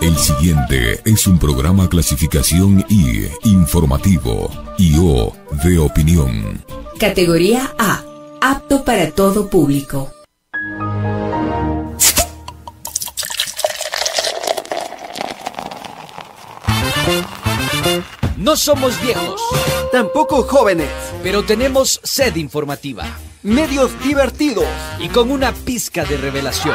El siguiente es un programa clasificación I, informativo, y O, de opinión. Categoría A, apto para todo público. No somos viejos, Tampoco jóvenes. pero tenemos sed informativa Medios divertidos. y con una pizca de revelación.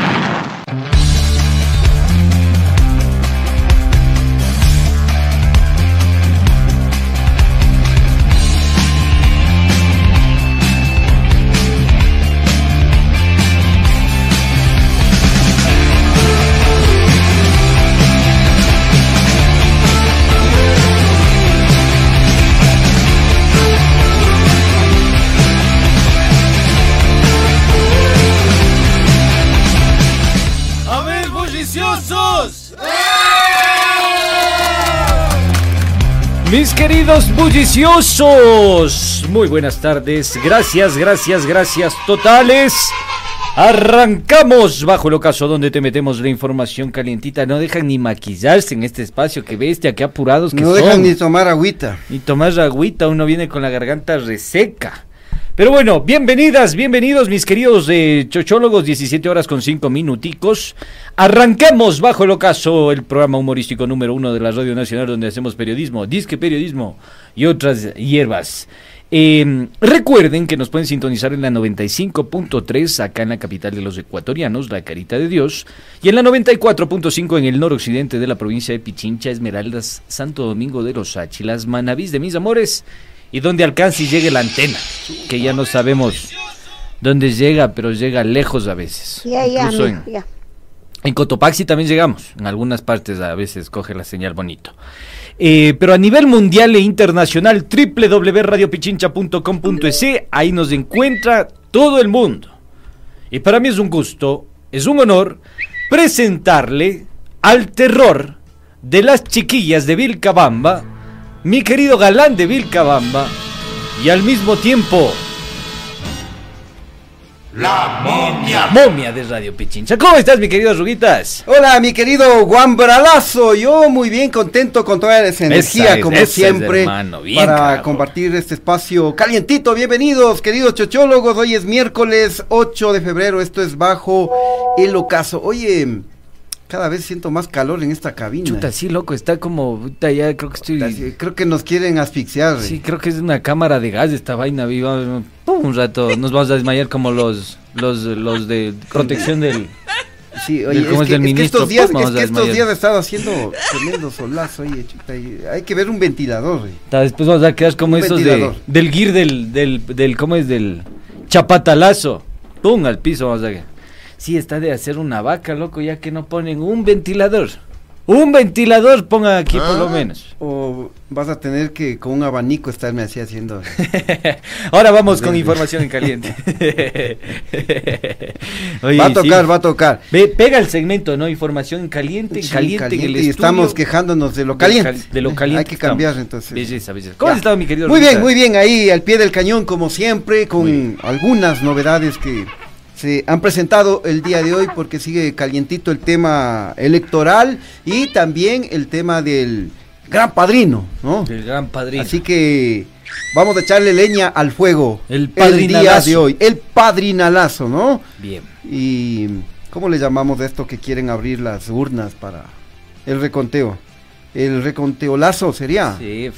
Queridos bulliciosos, muy buenas tardes, gracias, gracias, gracias totales. Arrancamos bajo el ocaso donde te metemos la información calientita. No dejan ni maquillarse en este espacio, que bestia, qué apurados que No son. dejan ni tomar agüita. Ni tomar agüita, uno viene con la garganta reseca. Pero bueno, bienvenidas, bienvenidos mis queridos eh, chochólogos, 17 horas con 5 minuticos. Arranquemos bajo el ocaso el programa humorístico número uno de la Radio Nacional donde hacemos periodismo, disque periodismo y otras hierbas. Eh, recuerden que nos pueden sintonizar en la 95.3 acá en la capital de los ecuatorianos, la Carita de Dios, y en la 94.5 en el noroccidente de la provincia de Pichincha, Esmeraldas, Santo Domingo de los Áchilas, Manavís de mis amores, y donde alcance y llegue la antena, que ya no sabemos dónde llega, pero llega lejos a veces. Ya, Incluso en, ya. en Cotopaxi también llegamos, en algunas partes a veces coge la señal bonito. Eh, pero a nivel mundial e internacional, www.radiopichincha.com.es, ahí nos encuentra todo el mundo. Y para mí es un gusto, es un honor presentarle al terror de las chiquillas de Vilcabamba, mi querido galán de Vilcabamba, y al mismo tiempo La momia. momia de Radio Pichincha. ¿Cómo estás, mi querido Ruguitas? Hola, mi querido Juan Bralazo. Yo muy bien contento con toda esa energía, es, como esa siempre, hermano. Bien, para compartir este espacio calientito. Bienvenidos, queridos chochólogos. Hoy es miércoles 8 de febrero. Esto es Bajo el Ocaso. Oye, cada vez siento más calor en esta cabina. Chuta, sí, loco, está como. ya creo que estoy. Así, Creo que nos quieren asfixiar. Sí, creo que es una cámara de gas esta vaina viva. Un rato nos vamos a desmayar como los los los de protección del. Sí, oye, ¿Cómo es es que, del es que estos días, es que estos días ha estado haciendo tremendo solazo, oye, chuta, y hay que ver un ventilador. oye. Ta, Después vamos a quedar como Un esos de, del gear del, del, del. ¿Cómo es? Del chapatalazo. Pum, al piso vamos a quedar. Sí, está de hacer una vaca, loco, ya que no ponen un ventilador. Un ventilador pongan aquí por lo menos. O vas a tener que con un abanico estarme así haciendo. Ahora vamos con información en caliente. Oye, va a sí. tocar, va a tocar. Ve, pega el segmento, ¿no? Información en caliente, Sí, caliente, en el y estudio. estamos quejándonos de lo De caliente. cal- de lo caliente Hay que estamos. cambiar entonces. Belleza, belleza. ¿Cómo has estado, mi querido Muy bien, muy bien, ahí al pie del cañón como siempre, con algunas novedades que se han presentado el día de hoy porque sigue calientito el tema electoral y también el tema del gran padrino, ¿no? El gran padrino. Así que vamos a echarle leña al fuego El día padrinalazo. de hoy, el padrinalazo, ¿no? Bien. Y ¿cómo le llamamos de esto que quieren abrir las urnas para el reconteo? El reconteolazo sería. Sí,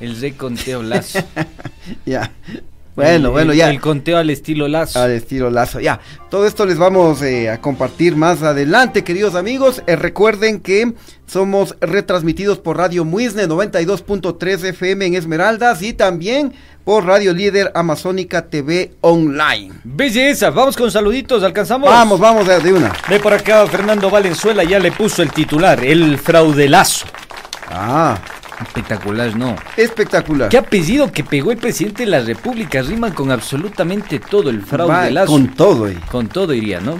el reconteo lazo. Ya. Bueno, El- bueno, ya. El conteo al estilo lazo. Al estilo lazo, ya. Todo esto les vamos eh, a compartir más adelante, queridos amigos. Eh, recuerden que somos retransmitidos por Radio Muisne 92.3 FM en Esmeraldas y también por Radio Líder Amazónica TV Online. Belleza, vamos con saluditos, alcanzamos. Vamos, vamos de, de una. Ve por acá, Fernando Valenzuela ya le puso el titular, el fraudelazo. Ah, Espectacular, ¿no? espectacular. ¿Qué apellido que pegó el presidente de la República? Rima con absolutamente todo el Va fraudelazo. Con todo, eh. Con todo iría, ¿no?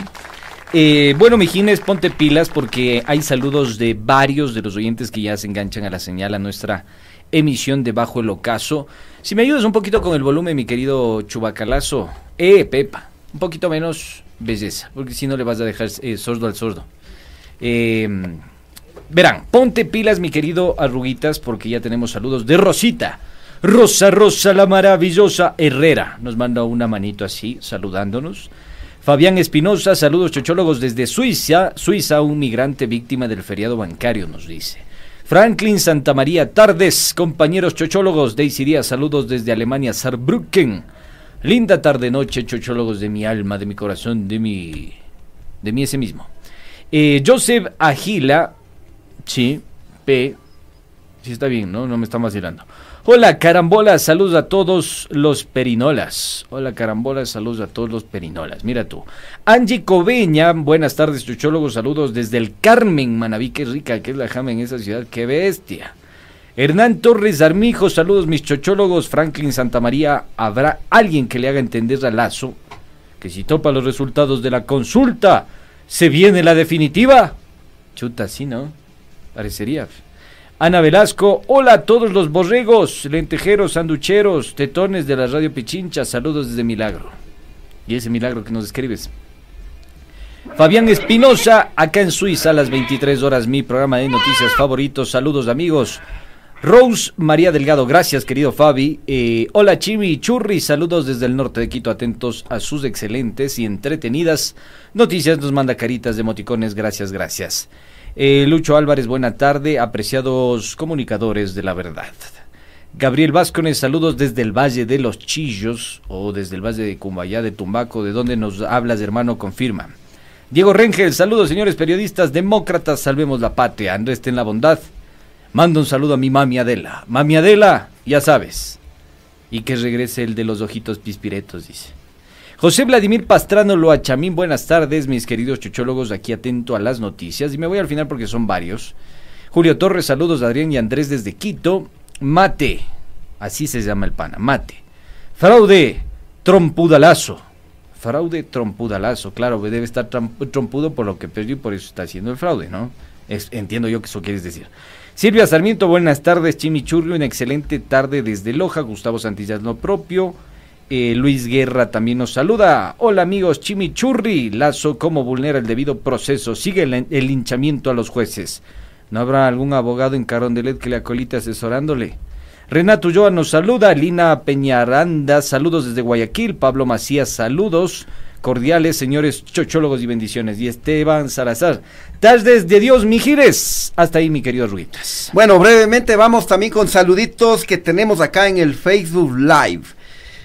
Eh, bueno, Mijines, ponte pilas porque hay saludos de varios de los oyentes que ya se enganchan a la señal a nuestra emisión de Bajo el Ocaso. Si me ayudas un poquito con el volumen, mi querido Chubacalazo. Eh, Pepa, un poquito menos belleza, porque si no le vas a dejar eh, sordo al sordo. Eh, verán, ponte pilas, mi querido Arruguitas, porque ya tenemos saludos de Rosita. Rosa, Rosa, la maravillosa Herrera. Nos manda una manito así, saludándonos. Fabián Espinosa, saludos chochólogos desde Suiza. Suiza, un migrante víctima del feriado bancario, nos dice. Franklin Santamaría, tardes, compañeros chochólogos. Daisy Díaz, saludos desde Alemania, Saarbrücken. Linda tarde noche, chochólogos de mi alma, de mi corazón, de mi. de mí ese mismo. Eh, Joseph Agila, sí, P. Sí, está bien, ¿no? No me está vacilando. Hola, carambolas, saludos a todos los perinolas. Hola, carambolas, saludos a todos los perinolas. Mira tú. Angie Coveña, buenas tardes, chuchólogos, saludos desde el Carmen, Manaví, qué rica que es la jama en esa ciudad, qué bestia. Hernán Torres Armijo, saludos mis chochólogos. Franklin Santamaría, ¿habrá alguien que le haga entender a Lazo que si topa los resultados de la consulta, se viene la definitiva? Chuta, sí, ¿no? Parecería. Ana Velasco, hola a todos los borregos, lentejeros, sanducheros, tetones de la radio Pichincha, saludos desde Milagro. Y ese milagro que nos escribes. Fabián Espinosa, acá en Suiza, a las 23 horas, mi programa de noticias favoritos. Saludos, amigos. Rose María Delgado, gracias, querido Fabi. Eh, hola, Chimi y Churri, saludos desde el norte de Quito, atentos a sus excelentes y entretenidas noticias. Nos manda caritas de emoticones, gracias, gracias. Eh, Lucho Álvarez, buena tarde, apreciados comunicadores de la verdad. Gabriel Vázquez, saludos desde el Valle de los Chillos o desde el Valle de Cumbayá de Tumbaco, de donde nos hablas, hermano, confirma. Diego Rengel, saludos, señores periodistas, demócratas, salvemos la patria, Andrés en la bondad. Mando un saludo a mi mami Adela. Mami Adela, ya sabes. Y que regrese el de los ojitos pispiretos, dice. José Vladimir Pastrano Loachamín, buenas tardes, mis queridos chuchólogos, aquí atento a las noticias. Y me voy al final porque son varios. Julio Torres, saludos Adrián y Andrés desde Quito. Mate, así se llama el pana, mate. Fraude, trompudalazo. Fraude, trompudalazo, claro, debe estar trompudo por lo que perdió y por eso está haciendo el fraude, ¿no? Entiendo yo que eso quieres decir. Silvia Sarmiento, buenas tardes, Chimichurri, una excelente tarde desde Loja, Gustavo Santillas lo propio. Eh, Luis Guerra también nos saluda. Hola amigos, Chimichurri, Lazo, ¿cómo vulnera el debido proceso? Sigue el, linchamiento a los jueces. ¿No habrá algún abogado en Carondelet que le acolite asesorándole? Renato Ulloa nos saluda, Lina Peñaranda, saludos desde Guayaquil, Pablo Macías, saludos cordiales, señores chochólogos y bendiciones. Y Esteban Salazar, tardes de Dios, Mijires. Hasta ahí, mi querido Ruitas. Bueno, brevemente vamos también con saluditos que tenemos acá en el Facebook Live.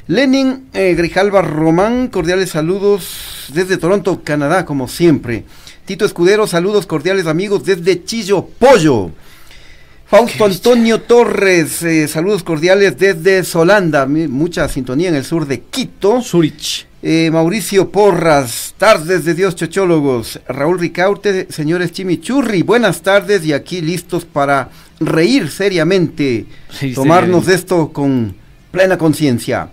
Lenin eh, Grijalva Román, cordiales saludos desde Toronto, Canadá, como siempre. Tito Escudero, saludos cordiales amigos desde Chillo Pollo. Fausto Antonio Torres, eh, saludos cordiales desde Solanda, mucha sintonía en el sur de Quito. Zurich. Eh, Mauricio Porras, tardes de Dios chochólogos. Raúl Ricaute, señores Chimichurri, buenas tardes y aquí listos para reír seriamente, Sí, tomarnos esto con plena conciencia.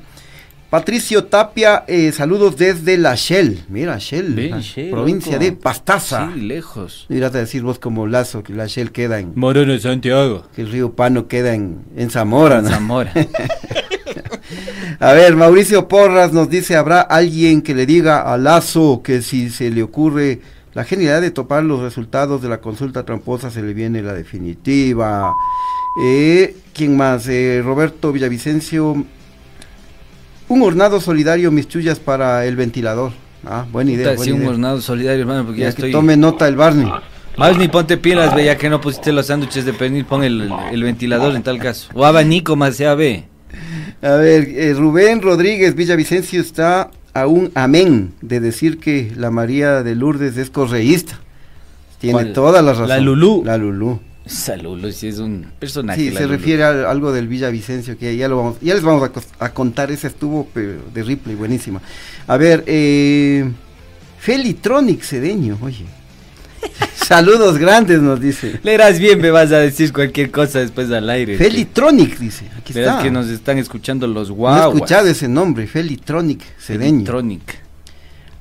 Patricio Tapia, eh, saludos desde La Shell, mira Shell, Shell, provincia loco. de Pastaza. Sí, lejos. Irás a decir vos como Lazo que La Shell queda en, Moreno Santiago. que el río Pano queda en, en Zamora. ¿no? Zamora. A ver, Mauricio Porras nos dice, ¿habrá alguien que le diga a Lazo que si se le ocurre la genialidad de topar los resultados de la consulta tramposa se le viene la definitiva? Eh, ¿Quién más? Eh, Roberto Villavicencio, un hornado solidario, mis chullas para el ventilador. Ah, buena idea. Buena sí, un hornado solidario, hermano, porque ya, Ya que estoy... tome nota el Barney. Más ni ponte pilas, ve, ya que no pusiste los sándwiches de pernil, pon el, el ventilador en tal caso. O abanico más sea, ve. A ver, eh, Rubén Rodríguez Villavicencio está a un amén de decir que la María de Lourdes es correísta. Tiene ¿Cuál? toda la razón. La Lulú. La Lulú. Saludos, sí es un personaje. Sí, se refiere a algo del Villavicencio que ya lo vamos, ya les vamos a, contar. Ese estuvo de Ripley, buenísima. A ver, eh, Felitronic Cedeño, oye. Saludos grandes, nos dice. Leerás bien, me vas a decir cualquier cosa después al aire. Felitronic, dice. Aquí está. que nos están escuchando los No he escuchado ese nombre, Felitronic Cedeño. Electronic.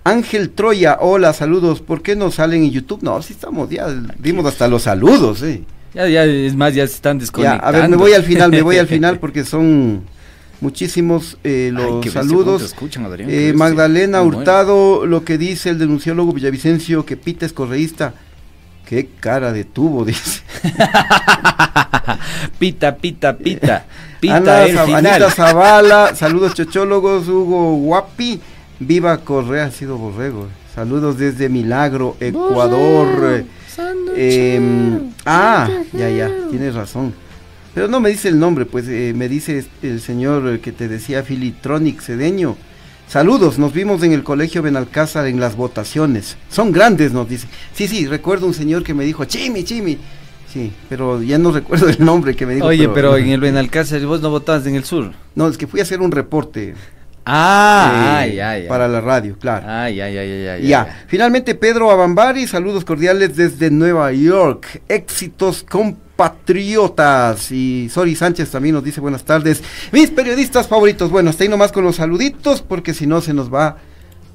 Ángel Troya, hola, saludos. ¿Por qué no salen en YouTube? No, sí estamos, ya dimos hasta los saludos, eh. Ya, ya, es más, ya se están Ya, desconectando. a ver, me voy al final, me voy al final porque son muchísimos eh, Ay, los bestia, saludos. ¿cuánto escuchan, Adrián? Qué Eh. Magdalena. Hurtado, lo que dice el denunciólogo Villavicencio, que Pita es correísta. Qué cara de tubo, dice. pita, pita, pita. Pita Ana, el final. Anita Zavala, saludos chochólogos, Hugo Guapi, viva Correa, ha sido borrego. Saludos desde Milagro, Ecuador. Eh, em, ah, ya, ya, tienes razón. Pero no me dice el nombre, pues eh, me dice el señor que te decía Filitronic Cedeño. Saludos, nos vimos en el colegio Benalcázar en las votaciones. Son grandes, nos dice. Sí, sí, recuerdo un señor que me dijo, Chimi, Chimi. Sí, pero ya no recuerdo el nombre que me dijo. Oye, pero en el Benalcázar vos no votabas en el sur. No, es que fui a hacer un reporte Ah, eh, ay, ay, ay. para la radio, claro. Ay, ay, ay, ay, ay, Ya, finalmente Pedro Abambari, saludos cordiales desde Nueva York. Éxitos compatriotas. Y Sori Sánchez también nos dice buenas tardes. Mis periodistas favoritos. Bueno, hasta ahí nomás con los saluditos, porque si no se nos va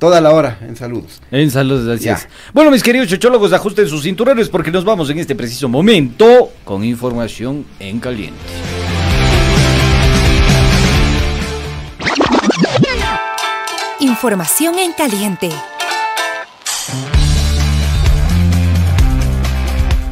toda la hora en saludos. En saludos, es. Bueno, mis queridos chochólogos, ajusten sus cinturones porque nos vamos en este preciso momento con información en caliente. Información en caliente.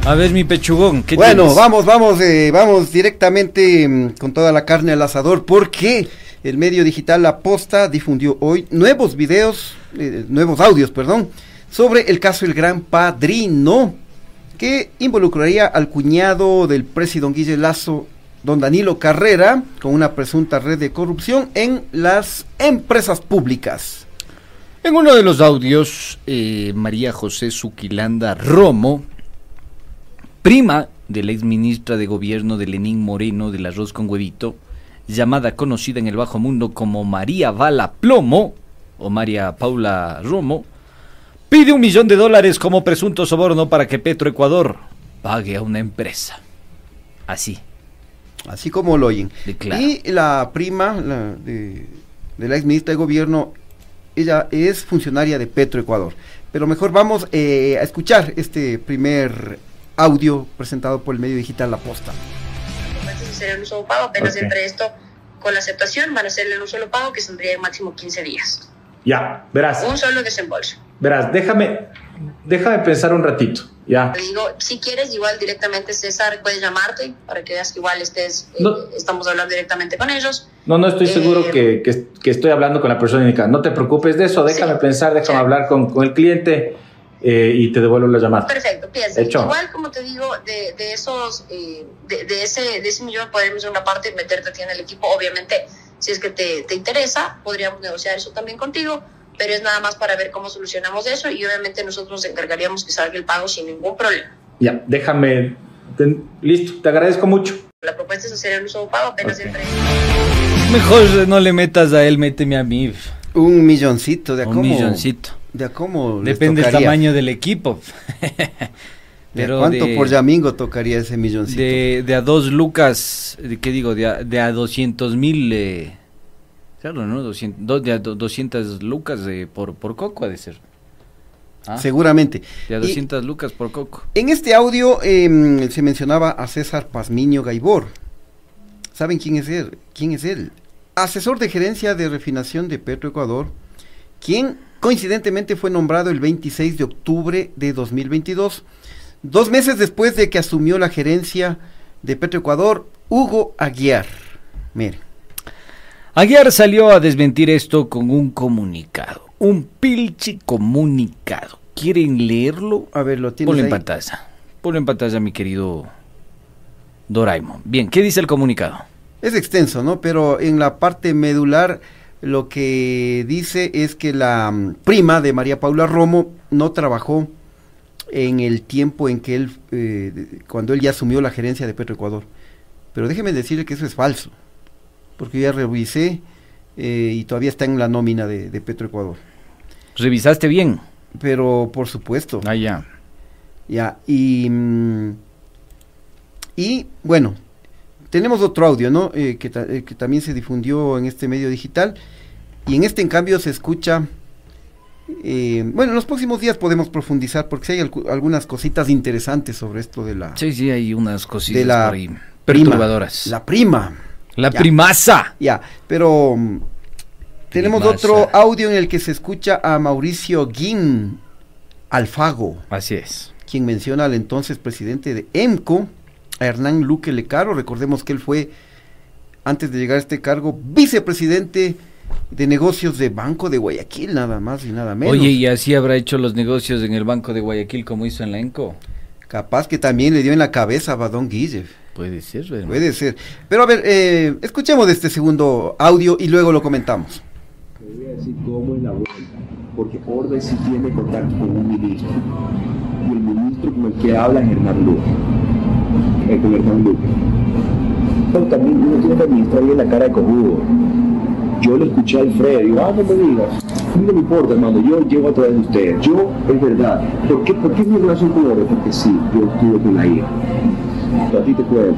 A ver, mi pechugón, ¿qué Bueno, tienes? vamos, vamos, eh, vamos directamente mm, con toda la carne al asador, porque el medio digital La Posta difundió hoy nuevos videos, eh, nuevos audios, perdón, sobre el caso El Gran Padrino, que involucraría al cuñado del presidente Guille Lazo, don Danilo Carrera, con una presunta red de corrupción en las empresas públicas. En uno de los audios, eh, María José Suquilanda Romo, prima de la exministra de gobierno de Lenín Moreno del arroz con huevito, llamada conocida en el bajo mundo como María Bala Plomo, o María Paula Romo, pide un millón de dólares como presunto soborno para que Petroecuador pague a una empresa. Así. Así como lo oyen. Declara. Y la prima la de, de la ex ministra de gobierno, ella es funcionaria de Petroecuador. Pero mejor vamos eh, a escuchar este primer audio presentado por el medio digital La Posta. de hacer el uso de pago, apenas Ok. entre esto con la aceptación van a hacer el uso de pago que tendría máximo 15 días. Ya, verás, Un solo desembolso. verás, déjame, déjame pensar un ratito, ya. Te digo, si quieres, igual directamente César puedes llamarte para que veas que igual estés, eh, No. estamos hablando directamente con ellos. No, no estoy Eh, seguro que, que- que estoy hablando con la persona indicada. No te preocupes de eso, déjame Sí. pensar, déjame Ya. hablar con, con el cliente eh, y te devuelvo la llamada. Perfecto, piensa. Hecho. Igual, como te digo, de, de esos, eh, de, de ese, de ese millón podemos en una parte meterte a ti en el equipo. Obviamente, si es que te, te interesa, podríamos negociar eso también contigo, pero es nada más para ver cómo solucionamos eso y obviamente nosotros nos encargaríamos que salga el pago sin ningún problema. Ya, déjame. te- listo, te agradezco mucho. La propuesta es hacer el uso de pago apenas Ok. entre... Mejor no le metas a él, méteme a mí. Un milloncito, de a Un cómo, milloncito. De a cómo Depende del tamaño del equipo. ¿De a Pero ¿Cuánto de- por Yamingo tocaría ese milloncito? De, de a dos lucas, de- ¿qué digo? De a, de a 200 mil, eh, claro, ¿no? 200, do- de a do- 200 lucas eh, por, por coco ha de ser. Ah, Seguramente. De a Y- 200 lucas por coco. En este audio em, se mencionaba a César Pazmiño Gaibor. ¿Saben quién es él? ¿Quién es él? Asesor de gerencia de refinación de Petroecuador, quien coincidentemente fue nombrado el 26 de octubre de 2022, dos meses después de que asumió la gerencia de Petroecuador, Hugo Aguiar. Mire, Aguiar salió a desmentir esto con un comunicado. Un pilchi comunicado. ¿Quieren leerlo? a ver, lo tienes Ponlo en pantalla. Ponlo en pantalla, mi querido Doraemon. Bien, ¿qué dice el comunicado? Es extenso, ¿no? Pero en la parte medular lo que dice es que la mm, prima de María Paula Romo no trabajó en el tiempo en que él, eh, cuando él ya asumió la gerencia de Petroecuador. Pero déjeme decirle que eso es falso, porque ya revisé eh, y todavía está en la nómina de, de Petroecuador. ¿Revisaste bien? Pero por supuesto. Ah, ya. Ya, y, mm, y bueno, tenemos otro audio, ¿no? Eh, que, ta- que también se difundió en este medio digital. Y en este, en cambio, se escucha. Eh, bueno, en los próximos días podemos profundizar porque sí hay algu- algunas cositas interesantes sobre esto de la, Sí, sí, hay unas cositas de la prima, perturbadoras. La prima. La Ya. primaza. Ya, pero mm, tenemos Primaza. otro audio en el que se escucha a Mauricio Guin Alfago. Así es. quien menciona al entonces presidente de EMCO, a Hernán Luque Lecaro. Recordemos que él fue, antes de llegar a este cargo, vicepresidente de negocios de Banco de Guayaquil, nada más y nada menos. Oye, ¿y así habrá hecho los negocios en el Banco de Guayaquil como hizo en la ENCO? Capaz que también le dio en la cabeza a Badón Guille. Puede ser, hermano. Puede ser. Pero a ver, eh, escuchemos este segundo audio y luego lo comentamos. Te voy a decir cómo es la vuelta, porque Orde sí tiene contacto con un ministro. Y el ministro con el que habla es Hernán Luque. Eh, con Hernán Luque. Pero también uno tiene que administrar bien la cara de cojudo. Yo le escuché a Alfredo, digo, ah, no me digas. No me importa, hermano, yo llego a través de ustedes. Yo, es verdad. ¿Por qué, ¿Por qué mi relación con Orde? Porque sí, yo estuve con la hija. Pero a ti te cuento.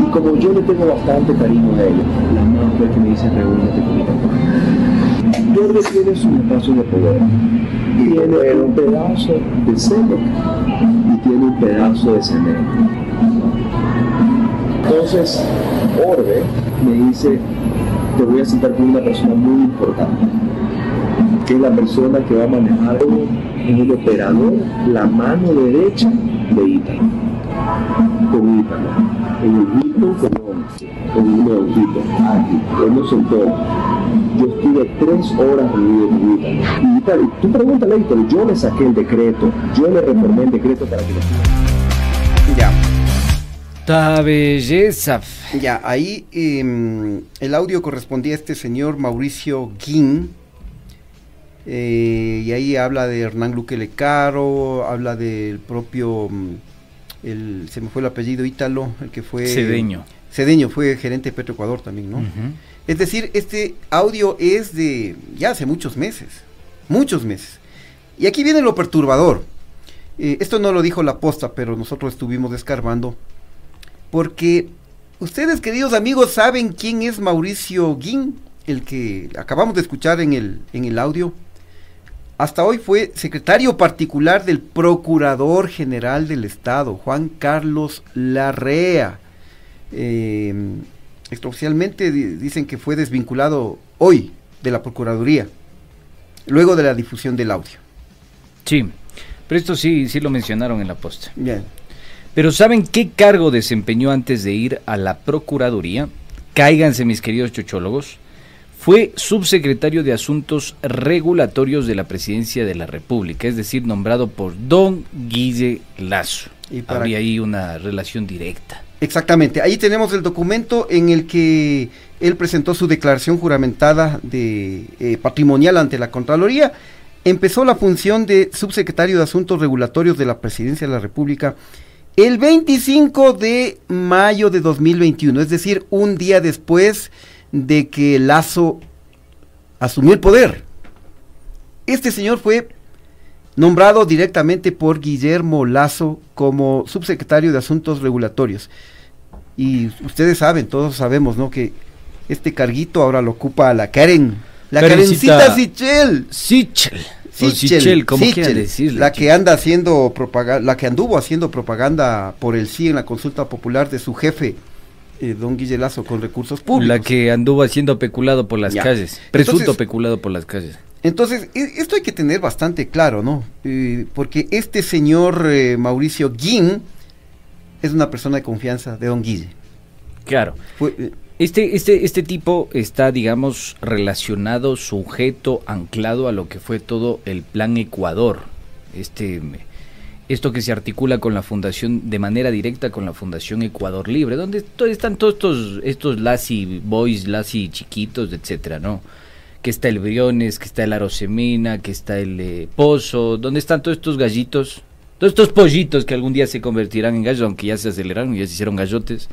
Y como yo le tengo bastante cariño a ella, la mamá fue que me dice reúnete con mi papá. Jorge tiene su espacio de poder. Tiene un pedazo de Selec y tiene un pedazo de cemento. Entonces, Orbe me dice, te voy a citar con una persona muy importante, que es la persona que va a manejar en el operador la mano derecha de Ítalo. Con Ítalo. En el Hito con con un leoncito, aquí, él nos. Yo estuve tres horas reunido con Ítalo. Y Ítalo, tú pregúntale a Ítalo, yo le saqué el decreto, yo le reformé el decreto para que lo. ¡Ta belleza! Ya, ahí em, el audio correspondía a este señor Mauricio Guin. eh, y ahí habla de Hernán Luque Lecaro, habla del propio, mm, el, se me fue el apellido Ítalo, el que fue... Cedeño. Cedeño, fue gerente de Petroecuador también, ¿no? Es decir, este audio es de ya hace muchos meses, muchos meses. Y aquí viene lo perturbador. Eh, esto no lo dijo la posta, pero nosotros estuvimos descarbando. Porque ustedes, queridos amigos, saben quién es Mauricio Guin, el que acabamos de escuchar en el, en el audio. Hasta hoy fue secretario particular del Procurador General del Estado, Juan Carlos Larrea. Eh, extraoficialmente di- dicen que fue desvinculado hoy de la Procuraduría, luego de la difusión del audio. Sí, pero esto sí, sí lo mencionaron en la posta. Bien. Pero ¿saben qué cargo desempeñó antes de ir a la Procuraduría? Cáiganse, mis queridos chochólogos. Fue subsecretario de Asuntos Regulatorios de la Presidencia de la República, es decir, nombrado por don Guille Lazo. Y para- Habría ahí una relación directa. Exactamente, ahí tenemos el documento en el que él presentó su declaración juramentada de eh, patrimonial ante la Contraloría. Empezó la función de subsecretario de Asuntos Regulatorios de la Presidencia de la República el 25 de mayo de 2021, es decir, un día después de que Lazo asumió el poder. Este señor fue nombrado directamente por Guillermo Lazo como subsecretario de Asuntos Regulatorios. Y ustedes saben, todos sabemos, ¿no? Que este carguito ahora lo ocupa la Karen. La Karencita Karencita Sichel. Sichel. Sichel, como quieran decirle. La que anda haciendo propaganda, la que anduvo haciendo propaganda por el sí en la consulta popular de su jefe, eh, don Guille Lazo, con recursos públicos. La que anduvo haciendo peculado por las Ya. calles. Presunto Entonces- peculado por las calles. Entonces, e- esto hay que tener bastante claro, ¿no? Eh, porque este señor eh, Mauricio Guin es una persona de confianza de don Guille. Claro. Fue, eh, Este, este, este tipo está, digamos, relacionado, sujeto, anclado a lo que fue todo el plan Ecuador. Este, esto que se articula con la fundación, de manera directa con la Fundación Ecuador Libre, donde están todos estos, estos boys, Lassi chiquitos, etcétera, ¿no? Que está el Briones, que está el Arosemena, que está el eh, Pozo, donde están todos estos gallitos, todos estos pollitos que algún día se convertirán en gallos, aunque ya se aceleraron, ya se hicieron gallotes,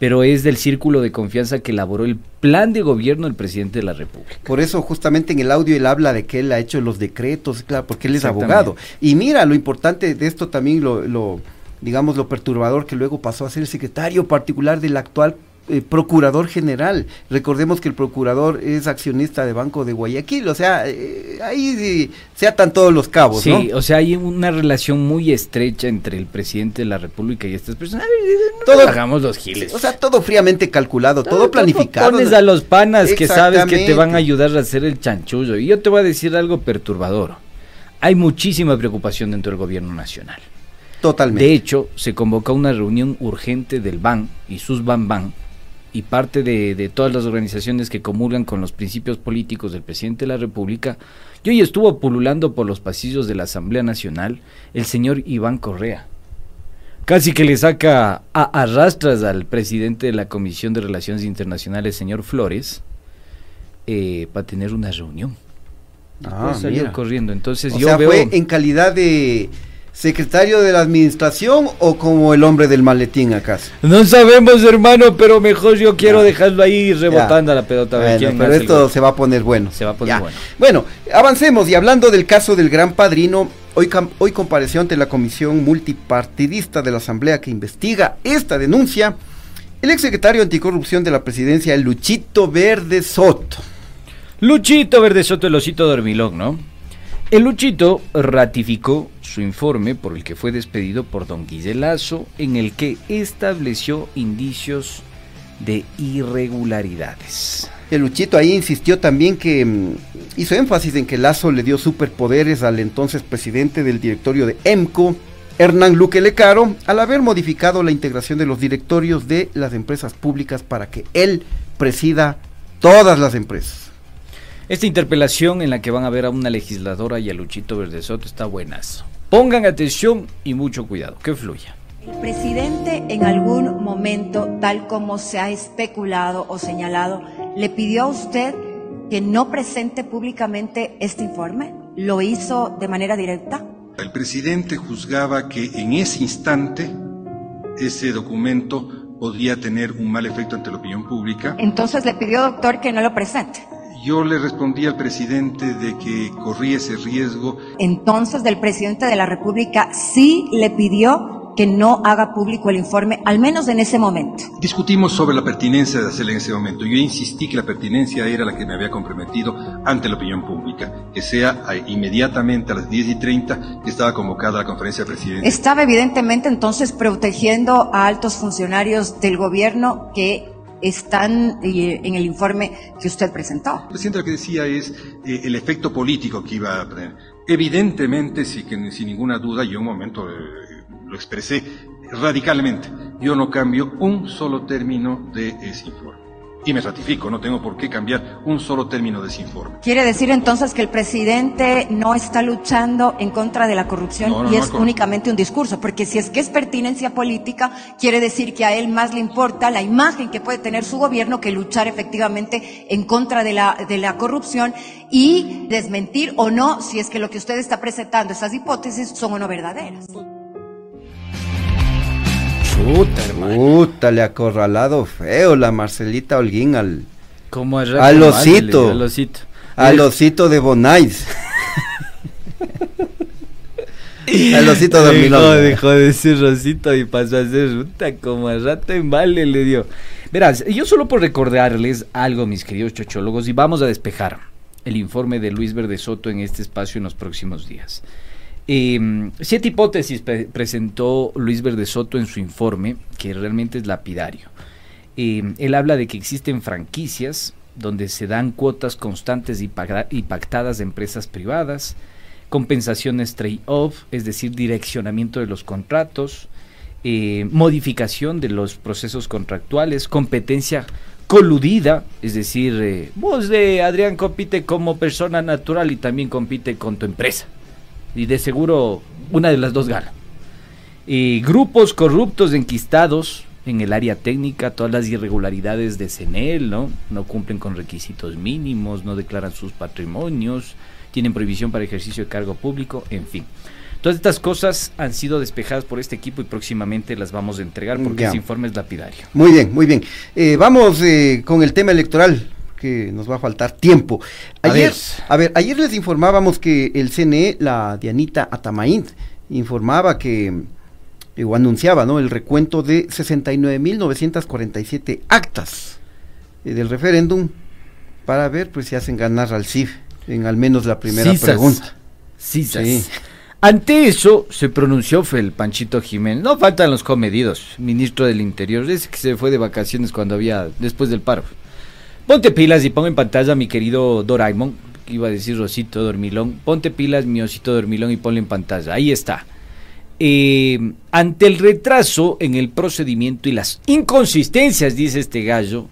pero es del círculo de confianza que elaboró el plan de gobierno del presidente de la República. Por eso justamente en el audio él habla de que él ha hecho los decretos, claro, porque él es abogado. Y mira, lo importante de esto también, lo, lo digamos, lo perturbador que luego pasó a ser el secretario particular del actual eh, procurador general. Recordemos que el procurador es accionista de Banco de Guayaquil, o sea, eh, ahí sí, se atan todos los cabos, Sí, ¿no? o sea, hay una relación muy estrecha entre el presidente de la República y estas personas. Todo- Todo hagamos los giles. O sea, todo fríamente calculado, todo, planificado. Pones a los panas que sabes que te van a ayudar a hacer el chanchullo. Y yo te voy a decir algo perturbador. Hay muchísima preocupación dentro del gobierno nacional. Totalmente. De hecho, se convocó una reunión urgente del BAN y sus BAN BAN y parte de, de todas las organizaciones que comulgan con los principios políticos del presidente de la República. Y hoy estuvo pululando por los pasillos de la Asamblea Nacional el señor Iván Correa. Casi que le saca a arrastras al presidente de la Comisión de Relaciones Internacionales, señor Flores, eh, para tener una reunión. Ah, Pues corriendo. Entonces o yo sea, veo... ¿fue en calidad de secretario de la administración o como el hombre del maletín acaso? No sabemos, hermano, pero mejor yo quiero dejarlo ahí rebotando Ya. la pelota. a Bueno, quién pero esto se va a poner bueno. Se va a poner Ya. bueno. Bueno, avancemos y hablando del caso del gran padrino, hoy, hoy compareció ante la comisión multipartidista de la Asamblea que investiga esta denuncia el exsecretario anticorrupción de la presidencia, el Luchito Verde Soto. Luchito Verde Soto, el osito dormilón, ¿no? El Luchito ratificó su informe por el que fue despedido por don Guille Lazo, en el que estableció indicios de irregularidades. El Luchito ahí insistió también que mm, hizo énfasis en que Lazo le dio superpoderes al entonces presidente del directorio de EMCO, Hernán Luque Lecaro, al haber modificado la integración de los directorios de las empresas públicas para que él presida todas las empresas. Esta interpelación en la que van a ver a una legisladora y a Luchito Verde Soto está buenazo. Pongan atención y mucho cuidado, que fluya. El presidente en algún momento, tal como se ha especulado o señalado, le pidió a usted que no presente públicamente este informe. ¿Lo hizo de manera directa? El presidente juzgaba que en ese instante ese documento podría tener un mal efecto ante la opinión pública. Entonces le pidió, doctor, que no lo presente. Yo le respondí al presidente de que corría ese riesgo. Entonces del presidente de la República sí le pidió que no haga público el informe, al menos en ese momento. Discutimos sobre la pertinencia de hacerlo en ese momento. Yo insistí que la pertinencia era la que me había comprometido ante la opinión pública, que sea inmediatamente a las 10 y 30 que estaba convocada la conferencia de presidentes. Estaba evidentemente entonces protegiendo a altos funcionarios del gobierno que están eh, en el informe que usted presentó. Presidente lo que decía es eh, el efecto político que iba a tener. Evidentemente, sin ninguna duda, yo un momento eh, lo expresé radicalmente. Yo no cambio un solo término de ese informe. Y me ratifico, no tengo por qué cambiar un solo término de ese informe. Quiere decir entonces que el presidente no está luchando en contra de la corrupción No, no, y no, es únicamente un discurso, porque si es que es pertinencia política, quiere decir que a él más le importa la imagen que puede tener su gobierno que luchar efectivamente en contra de la, de la corrupción y desmentir o no si es que lo que usted está presentando, esas hipótesis, son o no verdaderas. Chuta, hermano. Puta, le ha acorralado feo la Marcelita Holguín al, Como al osito. Al osito. Al osito de Bonais. al osito de Dejó, dejó de ser Rosito y pasó a ser ruta como a rato en vale le dio. Verás, yo solo por recordarles algo, mis queridos chochólogos, y vamos a despejar el informe de Luis Verde Soto en este espacio en los próximos días. Eh, siete hipótesis pre- presentó Luis Verde Soto en su informe, que realmente es lapidario. Eh, él habla de que existen franquicias donde se dan cuotas constantes y pactadas de empresas privadas, compensaciones trade-off, es decir, direccionamiento de los contratos, eh, modificación de los procesos contractuales, competencia coludida, es decir, eh, vos de Adrián compite como persona natural y también compite con tu empresa. Y de seguro una de las dos gana. Y grupos corruptos enquistados en el área técnica, todas las irregularidades de CENEL, ¿no? No cumplen con requisitos mínimos, no declaran sus patrimonios, tienen prohibición para ejercicio de cargo público, en fin. Todas estas cosas han sido despejadas por este equipo y próximamente las vamos a entregar porque Ya. ese informe es lapidario. Muy bien, muy bien. Eh, vamos eh, con el tema electoral, que nos va a faltar tiempo. A Ayer, ver. a ver, ayer les informábamos que el CNE, la Dianita Atamaín, informaba que, eh, o anunciaba, ¿no? El recuento de 69.947 actas eh, del referéndum para ver, pues, si hacen ganar al CIF en al menos la primera pregunta. Sisas. Sí. Ante eso se pronunció el Panchito Jiménez. No faltan los comedidos, ministro del Interior, ese que se fue de vacaciones cuando había, después del paro. Ponte pilas y pongo en pantalla a mi querido Doraemon, iba a decir Rosito Dormilón. Ponte pilas, mi osito Dormilón, y ponle en pantalla. Ahí está. Eh, ante el retraso en el procedimiento y las inconsistencias, dice este gallo,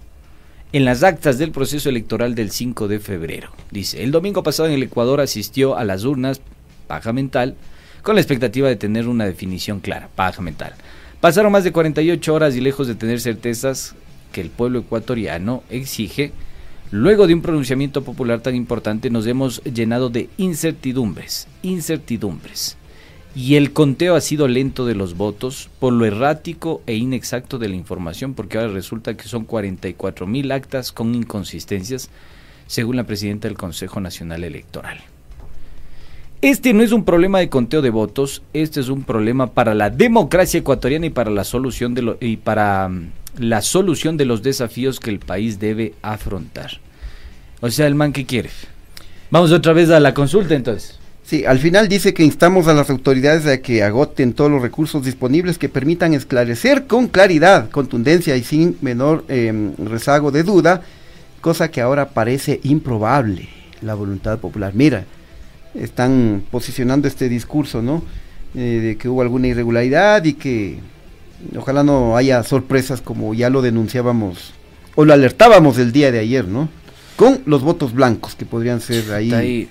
en las actas del proceso electoral del 5 de febrero. Dice, el domingo pasado en el Ecuador asistió a las urnas, paja mental, con la expectativa de tener una definición clara, paja mental. Pasaron más de 48 horas y lejos de tener certezas que el pueblo ecuatoriano exige, luego de un pronunciamiento popular tan importante nos hemos llenado de incertidumbres, incertidumbres. Y el conteo ha sido lento de los votos por lo errático e inexacto de la información, porque ahora resulta que son 44 mil actas con inconsistencias, según la presidenta del Consejo Nacional Electoral. Este no es un problema de conteo de votos, este es un problema para la democracia ecuatoriana y para la solución de lo- y para mm, la solución de los desafíos que el país debe afrontar. O sea, el man que quiere. Vamos otra vez a la consulta entonces. Sí, al final dice que instamos a las autoridades a que agoten todos los recursos disponibles que permitan esclarecer con claridad, contundencia y sin menor eh, rezago de duda, cosa que ahora parece improbable, la voluntad popular. Mira, están posicionando este discurso, ¿no? Eh, de que hubo alguna irregularidad y que ojalá no haya sorpresas como ya lo denunciábamos o lo alertábamos el día de ayer, ¿no? Con los votos blancos que podrían ser ahí. Está ahí.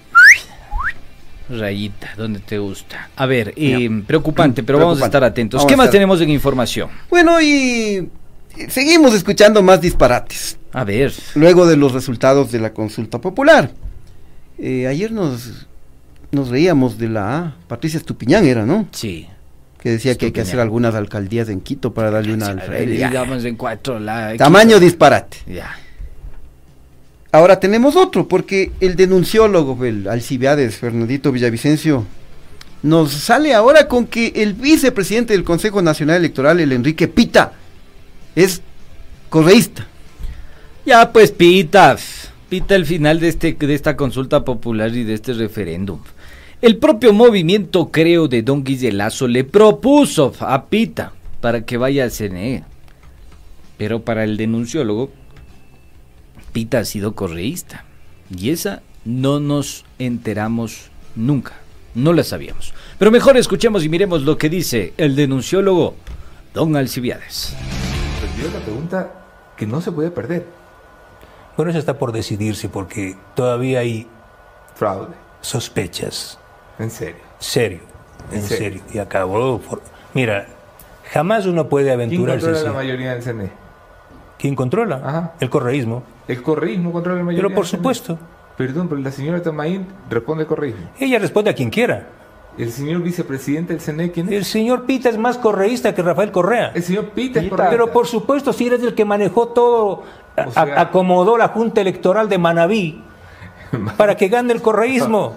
Rayita, donde te gusta. A ver, eh, preocupante, pero vamos a estar atentos. Vamos ¿Qué más estar- tenemos en información? Bueno, y seguimos escuchando más disparates. A ver. Luego de los resultados de la consulta popular. Eh, ayer nos, nos reíamos de la Patricia Estupiñán, era, ¿no? Sí. Que decía que hay que hacer algunas alcaldías en Quito para darle una. Digamos en cuatro. La, Tamaño disparate. Ya. Ahora tenemos otro, porque el denunciólogo, el Alcibiades, Fernandito Villavicencio, nos sale ahora con que el vicepresidente del Consejo Nacional Electoral, el Enrique Pita, es correísta. Ya, pues pita. Pita el final de, este, de esta consulta popular y de este referéndum. El propio movimiento Creo de Don Guillelazo le propuso a Pita para que vaya al CNE. Pero para el denunciólogo, Pita ha sido correísta. Y esa no nos enteramos nunca. No la sabíamos. Pero mejor escuchemos y miremos lo que dice el denunciólogo Don Alcibiades. Respondió la pregunta que no se puede perder. Bueno, eso está por decidirse porque todavía hay Fraude. sospechas. En serio. Serio. En, serio. serio. Y acabó por... Mira, jamás uno puede ¿Quién aventurarse. controla la mayoría del CNE? ¿Quién controla? Ajá. El correísmo. El correísmo controla la mayoría Pero por del CNE. supuesto. Perdón, pero la señora Tamaín responde correísmo. Ella responde a quien quiera. El señor vicepresidente del CNE, ¿quién es? El señor Pita es más correísta que Rafael Correa. El señor Pita es correísta. Pero por supuesto, si eres el que manejó todo, O sea- acomodó la Junta Electoral de Manabí para que gane el correísmo.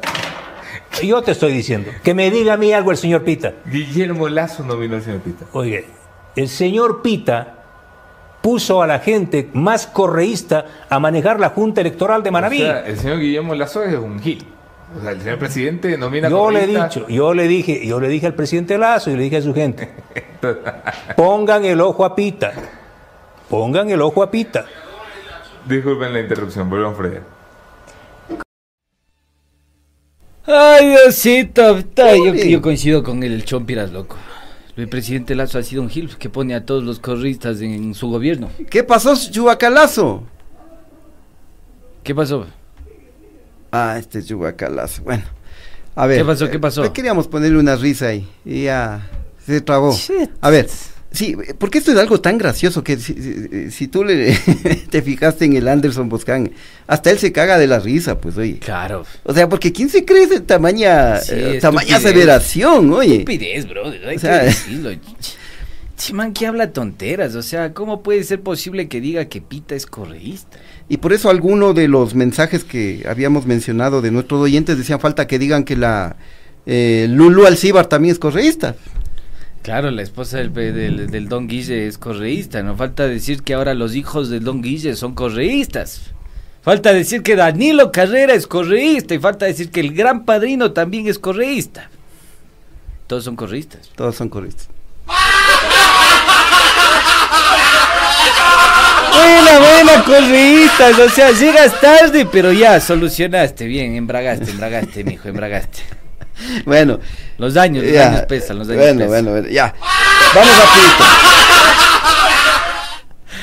Yo te estoy diciendo. Que me diga a mí algo el señor Pita. Guillermo Lazo nominó al señor Pita. Oye, el señor Pita puso a la gente más correísta a manejar la Junta Electoral de Manabí. O sea, el señor Guillermo Lazo es un gil. O sea, el señor presidente nomina yo le he correísta. dicho, yo le dije, yo le dije al presidente Lazo y le dije a su gente, pongan el ojo a Pita, pongan el ojo a Pita. Disculpen la interrupción, vuelvan Freire. Ay, Diosito, puta, yo, coincido con el Chompiras, loco. El presidente Lazo ha sido un gil que pone a todos los corristas en su gobierno. ¿Qué pasó, Chubacalazo? ¿Qué pasó? Ah, este es Chubacalazo. Bueno. A ver. ¿Qué pasó? ¿Qué pasó? eh, queríamos ponerle una risa ahí. Y ya se trabó. A ver. Sí, porque esto es algo tan gracioso que si, si- si tú le te fijaste en el Anderson Boscan, hasta él se caga de la risa, pues oye. Claro. O sea, porque ¿quién se cree de tamaña, Sí, eh, tamaña aseveración, oye? Estupidez, brother. Hay O sea, que decirlo. Che, man, que habla tonteras. O sea, ¿cómo puede ser posible que diga que Pita es correísta? Y por eso alguno de los mensajes que habíamos mencionado de nuestros oyentes decían falta que digan que la eh, Lulu Alcíbar también es correísta. Claro, la esposa del, pe- del, del Don Guille es correísta. No falta decir que ahora los hijos del Don Guille son correístas. Falta decir que Danilo Carrera es correísta. Y falta decir que el gran padrino también es correísta. Todos son correístas. Todos son correístas. Buena, buena, correístas. O sea, llegas tarde, pero ya solucionaste. Bien, embragaste, embragaste, mijo, embragaste. Bueno. Los daños, los Ya, daños pesan, los daños bueno, pesan. bueno, bueno, ya. Vamos rapidito.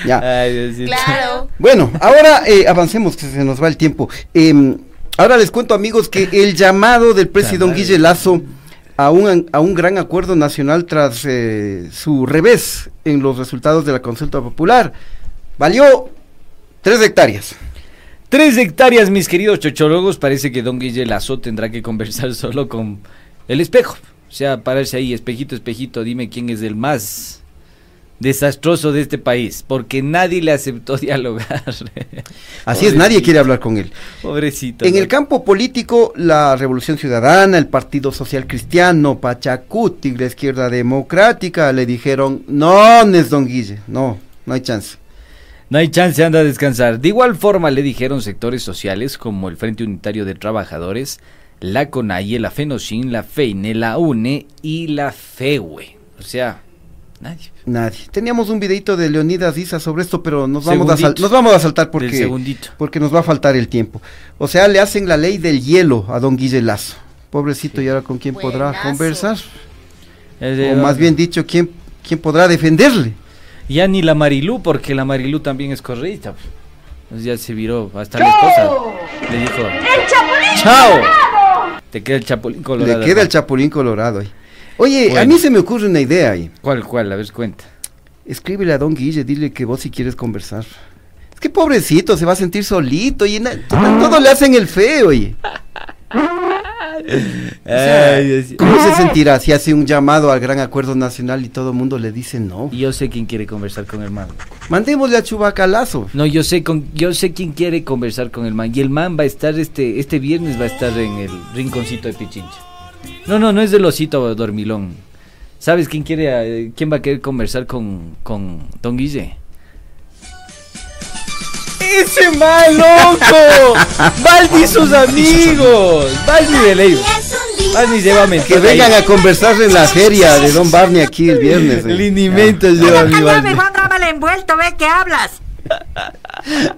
Ya. Ay. Claro. Bueno, ahora eh, avancemos, que se nos va el tiempo. Em, ahora les cuento, amigos, que el llamado del presidente Guille Lazo a un, a un gran acuerdo nacional tras eh, su revés en los resultados de la consulta popular valió tres hectáreas. Tres hectáreas, mis queridos chochólogos. Parece que don Guille Lazo tendrá que conversar solo con el espejo. O sea, pararse ahí, espejito, espejito, dime quién es el más desastroso de este país. Porque nadie le aceptó dialogar. Así es, nadie quiere hablar con él. Pobrecito. En ¿no? el campo político, la Revolución Ciudadana, el Partido Social Cristiano, Pachacuti, la Izquierda Democrática, le dijeron, no, es don Guille, no, no hay chance. No hay chance, anda a descansar. De igual forma le dijeron sectores sociales como el Frente Unitario de Trabajadores, la CONAIE, la FENOCIN, la FEINE, la UNE y la FEUE. O sea, nadie. Nadie. Teníamos un videito de Leonidas Isa sobre esto, pero nos vamos, a, nos vamos a saltar porque, segundito. porque nos va a faltar el tiempo. O sea, le hacen la ley del hielo a don Guille Lazo. Pobrecito, ¿y ahora con quién podrá conversar? O más bien dicho, ¿quién, quién podrá defenderle? Ya ni la Marilú, porque la Marilú también es correísta. Pues ya se viró, hasta la esposa le dijo, ¡Chao! Te queda el chapulín colorado. le queda el chapulín colorado. Oye, a mí se me ocurre una idea ahí. ¿Cuál, cuál? A ver, cuenta. Escríbele a don Guille, dile que vos si quieres conversar. Es que pobrecito, se va a sentir solito y todo le hacen el feo, oye. Ay. ¿Cómo se sentirá si hace un llamado al gran acuerdo nacional y todo el mundo le dice no? Y yo sé quién quiere conversar con el man. Mandémosle a Chubacalazo. No, yo sé con, yo sé quién quiere conversar con el man. Y el man va a estar este, este viernes va a estar en el rinconcito de Pichincha. No, no, no es del osito dormilón. ¿Sabes quién quiere, eh, quién va a querer conversar con, con Don Guille? ¡Ese man loco! ¡Baldi y sus amigos! ¡Baldi de ley! Baldi lleva mentir Que vengan a conversar en la feria de Don Barney aquí el viernes. eh. Linimentos lleva mi Rábal envuelto, ve que hablas.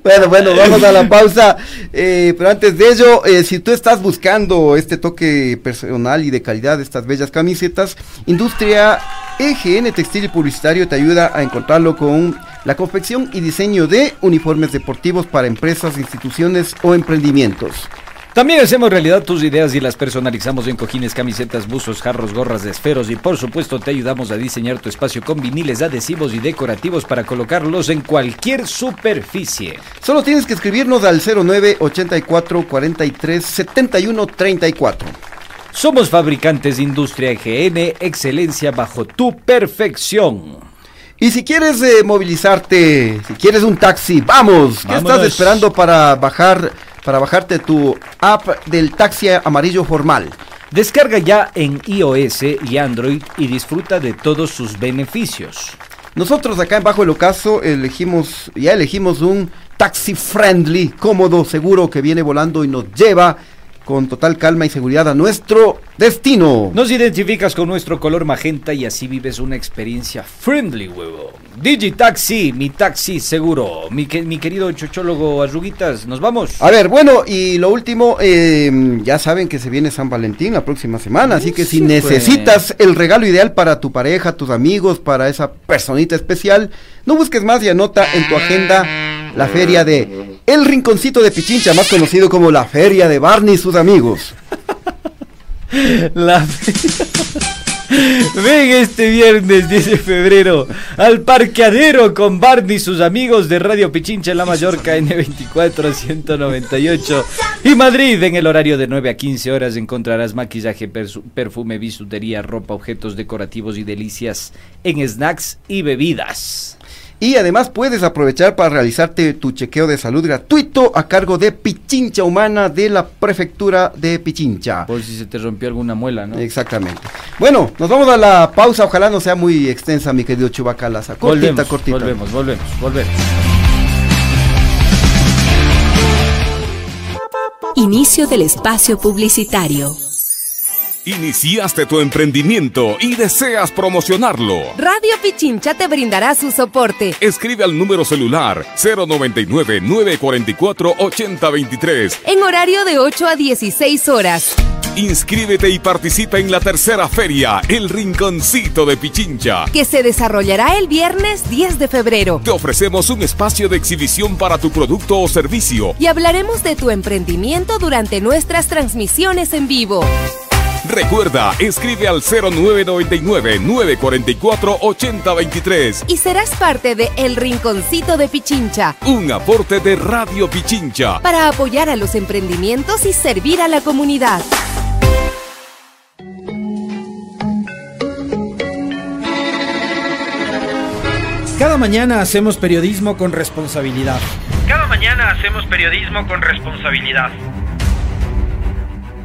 Bueno, bueno, vamos a la pausa. Eh, pero antes de ello, eh, si tú estás buscando este toque personal y de calidad de estas bellas camisetas, Industria EGN Textil y Publicitario te ayuda a encontrarlo con la confección y diseño de uniformes deportivos para empresas, instituciones o emprendimientos. También hacemos realidad tus ideas y las personalizamos en cojines, camisetas, buzos, jarros, gorras de esferos y por supuesto te ayudamos a diseñar tu espacio con viniles adhesivos y decorativos para colocarlos en cualquier superficie. Solo tienes que escribirnos al 09 84 43 71 34. Somos fabricantes de Industria EGN, excelencia bajo tu perfección. Y si quieres eh, movilizarte, si quieres un taxi, vamos. ¿Qué Vámonos. estás esperando para bajar, para bajarte tu app del taxi amarillo formal? Descarga ya en iOS y Android y disfruta de todos sus beneficios. Nosotros acá en Bajo el Ocaso elegimos, ya elegimos un taxi friendly, cómodo, seguro que viene volando y nos lleva con total calma y seguridad a nuestro destino. Nos identificas con nuestro color magenta y así vives una experiencia friendly, huevo. Digitaxi, mi taxi seguro. Mi, que- mi querido chochólogo Arruguitas, ¿nos vamos? A ver, bueno, y lo último, eh, ya saben que se viene San Valentín la próxima semana, así que si pues. necesitas el regalo ideal para tu pareja, tus amigos, para esa personita especial, no busques más y anota en tu agenda la feria de El Rinconcito de Pichincha, más conocido como la feria de Barney y sus amigos. La... Ven este viernes 10 de febrero al parqueadero con Barney y sus amigos de Radio Pichincha en la Mallorca N24 198 y Madrid en el horario de 9 a 15 horas encontrarás maquillaje, perfume, bisutería, ropa, objetos decorativos y delicias en snacks y bebidas. Y además puedes aprovechar para realizarte tu chequeo de salud gratuito a cargo de Pichincha Humana de la Prefectura de Pichincha. Por si se te rompió alguna muela, ¿no? Exactamente. Bueno, nos vamos a la pausa. Ojalá no sea muy extensa, mi querido Chubacalaza. Cortita, volvemos, cortita. volvemos, volvemos, volvemos. Inicio del espacio publicitario. Iniciaste tu emprendimiento y deseas promocionarlo. Radio Pichincha te brindará su soporte. Escribe al número celular 099-944-8023. En horario de 8 a 16 horas. Inscríbete y participa en la tercera feria, El Rinconcito de Pichincha. Que se desarrollará el viernes 10 de febrero. Te ofrecemos un espacio de exhibición para tu producto o servicio. Y hablaremos de tu emprendimiento durante nuestras transmisiones en vivo. Recuerda, escribe al 0999-944-8023. Y serás parte de El Rinconcito de Pichincha. Un aporte de Radio Pichincha. Para apoyar a los emprendimientos y servir a la comunidad. Cada mañana hacemos periodismo con responsabilidad. Cada mañana hacemos periodismo con responsabilidad.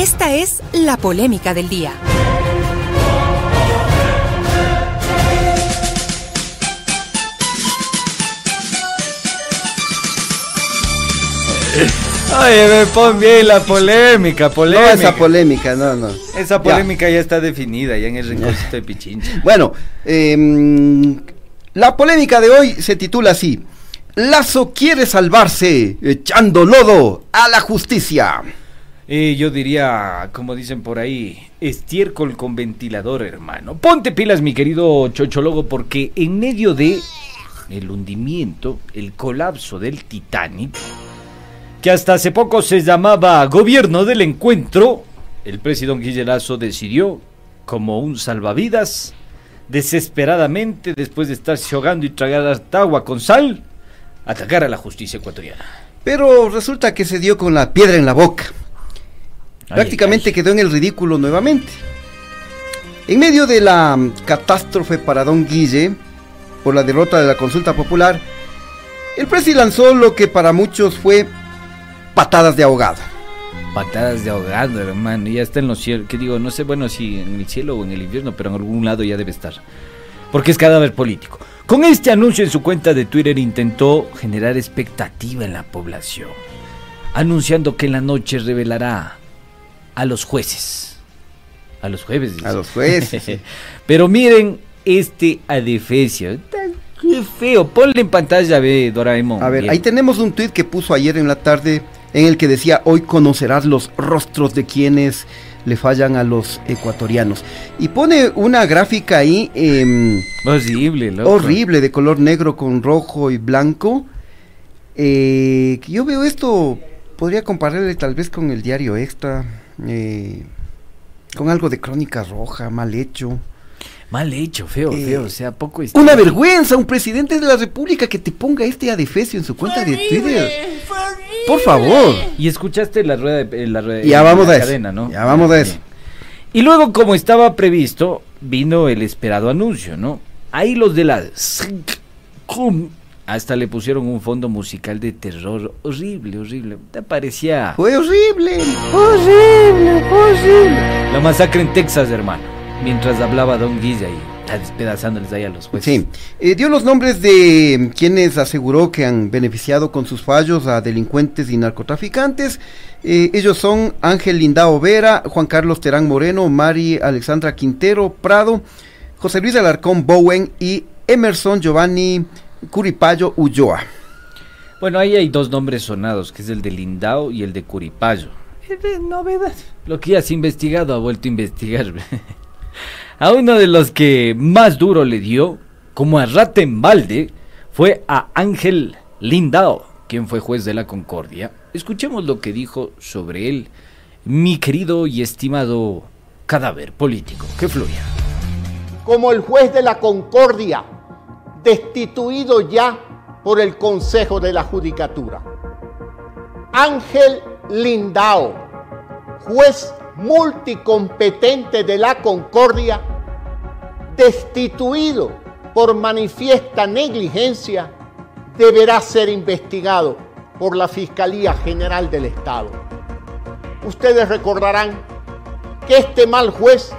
Esta es la polémica del día. Oye, me pon bien la polémica, polémica. No, esa polémica, no, no. Esa polémica ya, está definida, ya en el rinconcito de Pichincha. Bueno, eh, la polémica de hoy se titula así. Lazo quiere salvarse echando lodo a la justicia. Yo diría, como dicen por ahí, estiércol con ventilador, hermano. Ponte pilas, mi querido chochologo, porque en medio de el hundimiento, el colapso del Titanic, que hasta hace poco se llamaba Gobierno del Encuentro, el presidente Guille Lazo decidió, como un salvavidas, desesperadamente, después de estarse ahogando y tragar agua con sal, atacar a la justicia ecuatoriana. Pero resulta que se dio con la piedra en la boca. Prácticamente quedó en el ridículo nuevamente. En medio de la mm, catástrofe para don Guille, por la derrota de la consulta popular, el presi lanzó lo que para muchos fue patadas de ahogado. Patadas de ahogado, hermano. Ya está en los cielos. Que digo, no sé, bueno, si en el cielo o en el infierno, pero en algún lado ya debe estar. Porque es cadáver político. Con este anuncio en su cuenta de Twitter intentó generar expectativa en la población. Anunciando que en la noche revelará a los jueces. A los jueves. dice. A los jueces. pero miren este adefesio. Qué feo. Ponle en pantalla, ve, Doraemon. A ver, Bien. ahí tenemos un tuit que puso ayer en la tarde en el que decía, hoy conocerás los rostros de quienes le fallan a los ecuatorianos. Y pone una gráfica ahí em, Horrible, loco. horrible de color negro con rojo y blanco. Eh, yo veo esto, podría compararle tal vez con el diario extra, eh, con algo de crónica roja, mal hecho. Mal hecho, feo, Eh, feo. O sea, poco Una estético. vergüenza, un presidente de la República que te ponga este adefesio en su cuenta de Twitter. Por favor. Y escuchaste la rueda de la rueda Ya vamos la a eso. cadena, ¿no? Ya vamos a eso. Y luego, como estaba previsto, vino el esperado anuncio, ¿no? Ahí los de la hasta le pusieron un fondo musical de terror horrible, horrible. Te parecía Fue horrible. horrible, horrible. La masacre en Texas, hermano. Mientras hablaba Don Guilla ahí. está despedazándoles ahí a los jueces. Sí, eh, dio los nombres de quienes aseguró que han beneficiado con sus fallos a delincuentes y narcotraficantes. Eh, ellos son Ángel Lindao Vera, Juan Carlos Terán Moreno, Mari Alexandra Quintero Prado, José Luis Alarcón Bowen y Emerson Giovanni Curipayo Ulloa. Bueno, ahí hay dos nombres sonados, que es el de Lindao y el de Curipayo. Es de novedad. Lo que ya has investigado ha vuelto a investigar. a uno de los que más duro le dio, como a rata en balde, fue a Ángel Lindao, quien fue juez de la Concordia. Escuchemos lo que dijo sobre él, mi querido y estimado cadáver político. Que fluya. Como el juez de la Concordia, destituido ya por el Consejo de la Judicatura. Ángel Lindao, juez multicompetente de la Concordia, destituido por manifiesta negligencia, deberá ser investigado por la Fiscalía General del Estado. Ustedes recordarán que este mal juez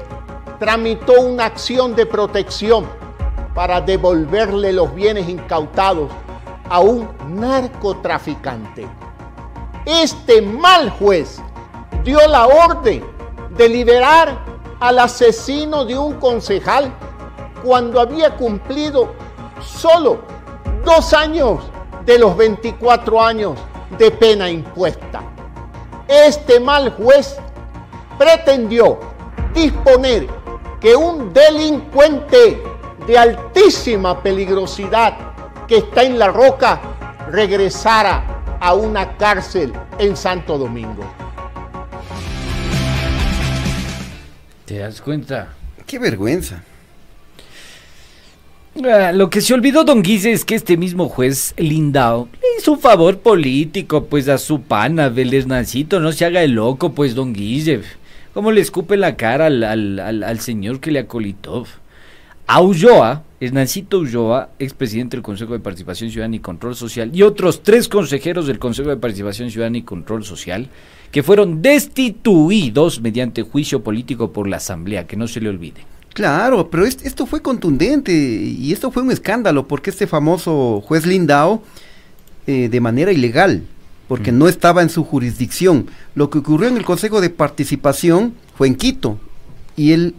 tramitó una acción de protección para devolverle los bienes incautados a un narcotraficante. Este mal juez dio la orden de liberar al asesino de un concejal cuando había cumplido solo dos años de los 24 años de pena impuesta. Este mal juez pretendió disponer que un delincuente de altísima peligrosidad que está en la roca regresara a una cárcel en Santo Domingo. ¿Te das cuenta? Qué vergüenza. Ah, lo que se olvidó Don Guise es que este mismo juez Lindao le hizo un favor político pues a su pana Belernacito, no se haga el loco pues Don Guise. ¿Cómo le escupe la cara al, al, al, al señor que le acolitó? A Ulloa, Hernancito Ulloa, expresidente del Consejo de Participación Ciudadana y Control Social, y otros tres consejeros del Consejo de Participación Ciudadana y Control Social, que fueron destituidos mediante juicio político por la Asamblea, que no se le olvide. Claro, pero est- esto fue contundente y esto fue un escándalo porque este famoso juez Lindao, eh, de manera ilegal, porque no estaba en su jurisdicción, lo que ocurrió en el Consejo de Participación fue en Quito y él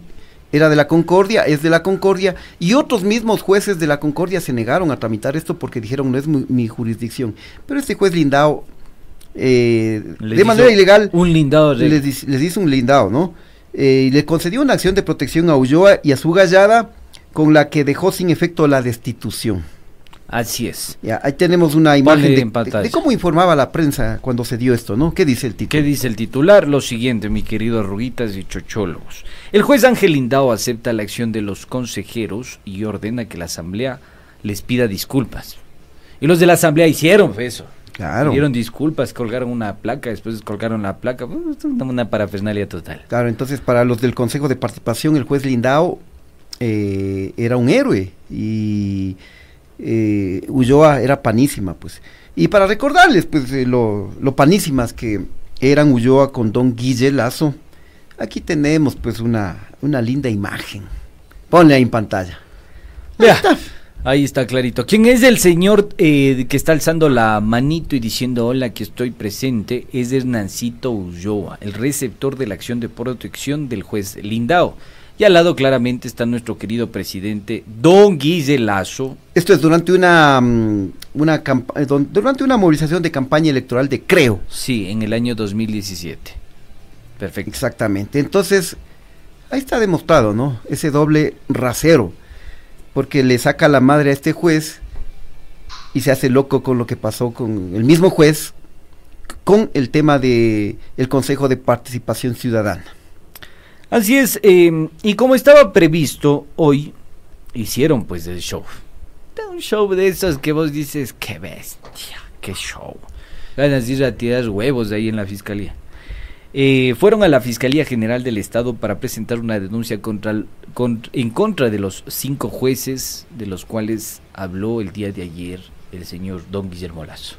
era de la Concordia, es de la Concordia y otros mismos jueces de la Concordia se negaron a tramitar esto porque dijeron no es mi, mi jurisdicción. Pero este juez Lindao, eh, de manera ilegal, un lindado de- les, les hizo un lindado, ¿no? Eh, y le concedió una acción de protección a Ulloa y a su gallada con la que dejó sin efecto la destitución. Así es. Ya, ahí tenemos una imagen de, de- de cómo informaba la prensa cuando se dio esto, ¿no? ¿Qué dice el título? ¿Qué dice el titular? Lo siguiente, mi querido Arruguitas y Chochólogos. El juez Ángel Lindao acepta la acción de los consejeros y ordena que la asamblea les pida disculpas. Y los de la asamblea hicieron eso. Claro. Pidieron disculpas, colgaron una placa, después colgaron la placa. pues, Una una parafernalia total. Claro, entonces para los del Consejo de Participación, el juez Lindao eh, era un héroe y eh, Ulloa era panísima, pues. Y para recordarles, pues, eh, lo, lo panísimas que eran Ulloa con don Guille Lazo, aquí tenemos, pues, una, una linda imagen. Ponle ahí en pantalla. Vea, ahí está clarito. ¿Quién es el señor eh, que está alzando la manito y diciendo hola que estoy presente? Es Hernancito Ulloa, el receptor de la acción de protección del juez Lindao. Y al lado claramente está nuestro querido presidente Don Guille Lazo. Esto es durante una, mm, una eh, durante una movilización de campaña electoral de Creo. Sí, en el año 2017. Perfecto. Exactamente. Entonces, ahí está demostrado, ¿no? Ese doble rasero. Porque le saca la madre a este juez y se hace loco con lo que pasó con el mismo juez con el tema de el Consejo de Participación Ciudadana. Así es, eh, y como estaba previsto, hoy hicieron pues el show. Un show de esos que vos dices, qué bestia, qué show. Ganas de ir a tirar huevos ahí en la fiscalía. Eh, fueron a la Fiscalía General del Estado para presentar una denuncia contra, el- en contra de los cinco jueces de los cuales habló el día de ayer el señor Don Guillermo Lazo.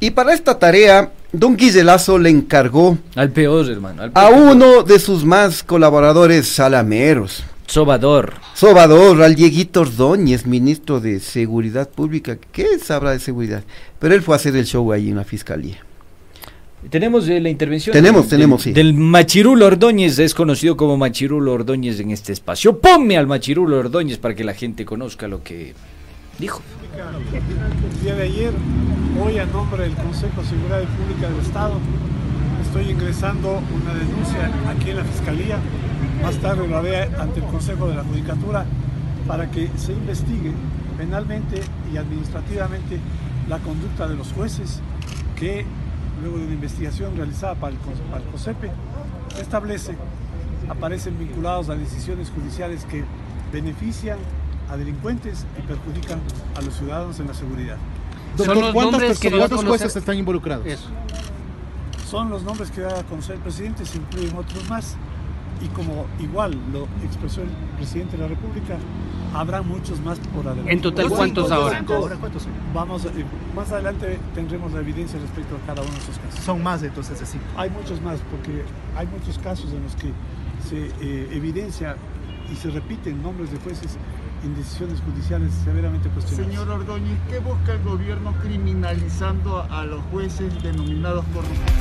Y para esta tarea, don Guille Lazo le encargó Al peor, hermano. al a uno de sus más colaboradores salameros, Sobador. Sobador, al Dieguito Ordóñez, ministro de Seguridad Pública. ¿Qué sabrá de seguridad? Pero él fue a hacer el show ahí en la fiscalía. Tenemos eh, la intervención. Tenemos, del- tenemos, sí. Del Machirulo Ordóñez, es conocido como Machirulo Ordóñez en este espacio. Ponme al Machirulo Ordóñez para que la gente conozca lo que dijo. El día de ayer, hoy a nombre del Consejo de Seguridad Pública del Estado, estoy ingresando una denuncia aquí en la Fiscalía. Más tarde lo haré ante el Consejo de la Judicatura para que se investigue penalmente y administrativamente la conducta de los jueces que, luego de una investigación realizada para el, para el COSEPE, establece, aparecen vinculados a decisiones judiciales que benefician a delincuentes y perjudican a los ciudadanos en la seguridad. Doctor, ¿cuántas personas- ¿cuántos jueces están involucrados? Son los nombres que da a conocer el presidente, se incluyen otros más. Y como igual lo expresó el presidente de la República, habrá muchos más por adelante. En total, ¿cuántos ahora? ¿cuántos son? Vamos, eh, más adelante tendremos la evidencia respecto a cada uno de esos casos. Son más entonces así. Hay muchos más, porque hay muchos casos en los que se eh, evidencia y se repiten nombres de jueces en decisiones judiciales severamente cuestionadas. Señor Ordóñez, ¿qué busca el gobierno criminalizando a los jueces denominados corruptos?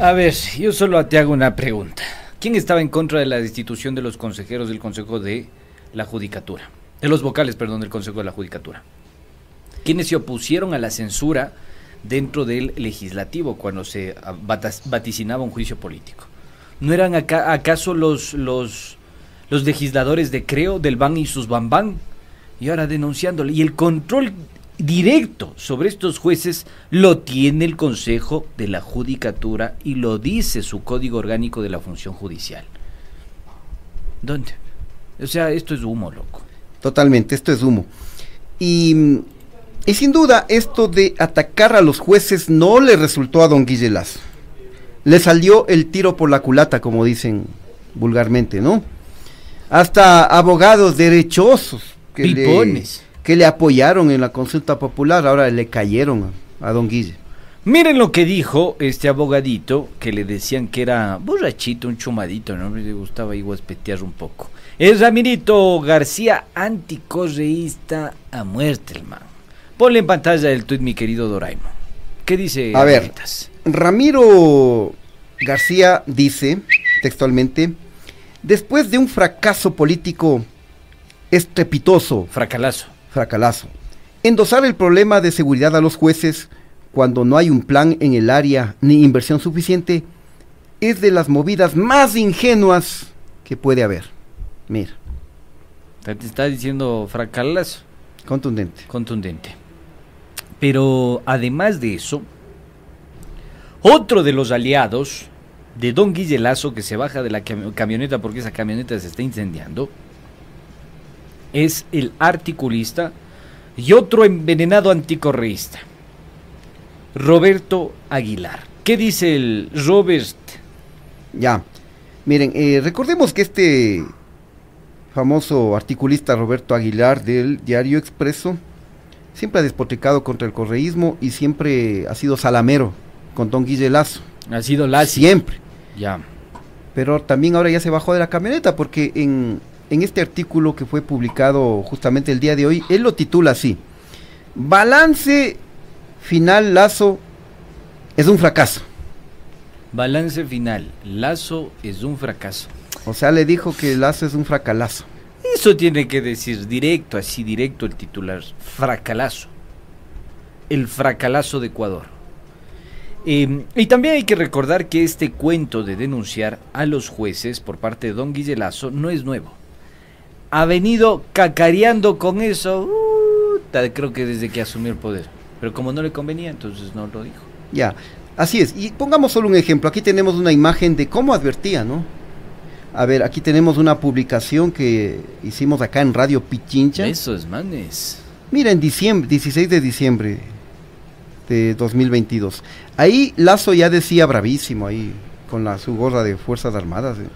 A ver, yo solo te hago una pregunta. ¿Quién estaba en contra de la destitución de los consejeros del Consejo de la Judicatura? De los vocales, perdón, del Consejo de la Judicatura. ¿Quiénes se opusieron a la censura dentro del legislativo cuando se vaticinaba un juicio político? ¿No eran acá- acaso los, los, los legisladores de Creo, del BAN y sus BAN Y ahora denunciándole. Y el control directo sobre estos jueces lo tiene el Consejo de la Judicatura y lo dice su Código Orgánico de la Función Judicial. ¿Dónde? O sea, esto es humo, loco. Totalmente, esto es humo. Y, y sin duda, esto de atacar a los jueces no le resultó a don Guille Lazo. Le salió el tiro por la culata, como dicen vulgarmente, ¿no? Hasta abogados derechosos que, le, que le apoyaron en la consulta popular, ahora le cayeron a, a don Guille. Miren lo que dijo este abogadito que le decían que era borrachito, un chumadito, ¿no? Le gustaba guaspetear un poco. Es Ramirito García, anticorreísta a muerte, el man. Ponle en pantalla el tuit, mi querido Doraimo. ¿Qué dice A ver? Ramiro García dice textualmente, después de un fracaso político estrepitoso, fracalazo, fracalazo, endosar el problema de seguridad a los jueces cuando no hay un plan en el área ni inversión suficiente es de las movidas más ingenuas que puede haber. Mira, Te está diciendo fracalazo. contundente. Contundente. Pero además de eso, otro de los aliados de Don Guille Lazo que se baja de la cam- camioneta porque esa camioneta se está incendiando es el articulista y otro envenenado anticorreísta, Roberto Aguilar. ¿Qué dice el Robert? Ya, miren, eh, recordemos que este famoso articulista Roberto Aguilar del Diario Expreso siempre ha despotricado contra el correísmo y siempre ha sido salamero con don Guille Lazo. Ha sido Lazo. Siempre. Ya. Pero también ahora ya se bajó de la camioneta porque en, en este artículo que fue publicado justamente el día de hoy, él lo titula así. Balance final Lazo es un fracaso. Balance final. Lazo es un fracaso. O sea, le dijo que Lazo es un fracalazo. Eso tiene que decir directo, así directo el titular. Fracalazo. El fracalazo de Ecuador. Eh, y también hay que recordar que este cuento de denunciar a los jueces por parte de don Guille Lazo no es nuevo. Ha venido cacareando con eso, uh, creo que desde que asumió el poder. Pero como no le convenía, entonces no lo dijo. Ya, así es. Y pongamos solo un ejemplo. Aquí tenemos una imagen de cómo advertía, ¿no? A ver, aquí tenemos una publicación que hicimos acá en Radio Pichincha. Esos manes. Mira, en diciembre, 16 de diciembre de 2022. Ahí Lazo ya decía bravísimo, ahí con la, su gorra de Fuerzas Armadas. eh.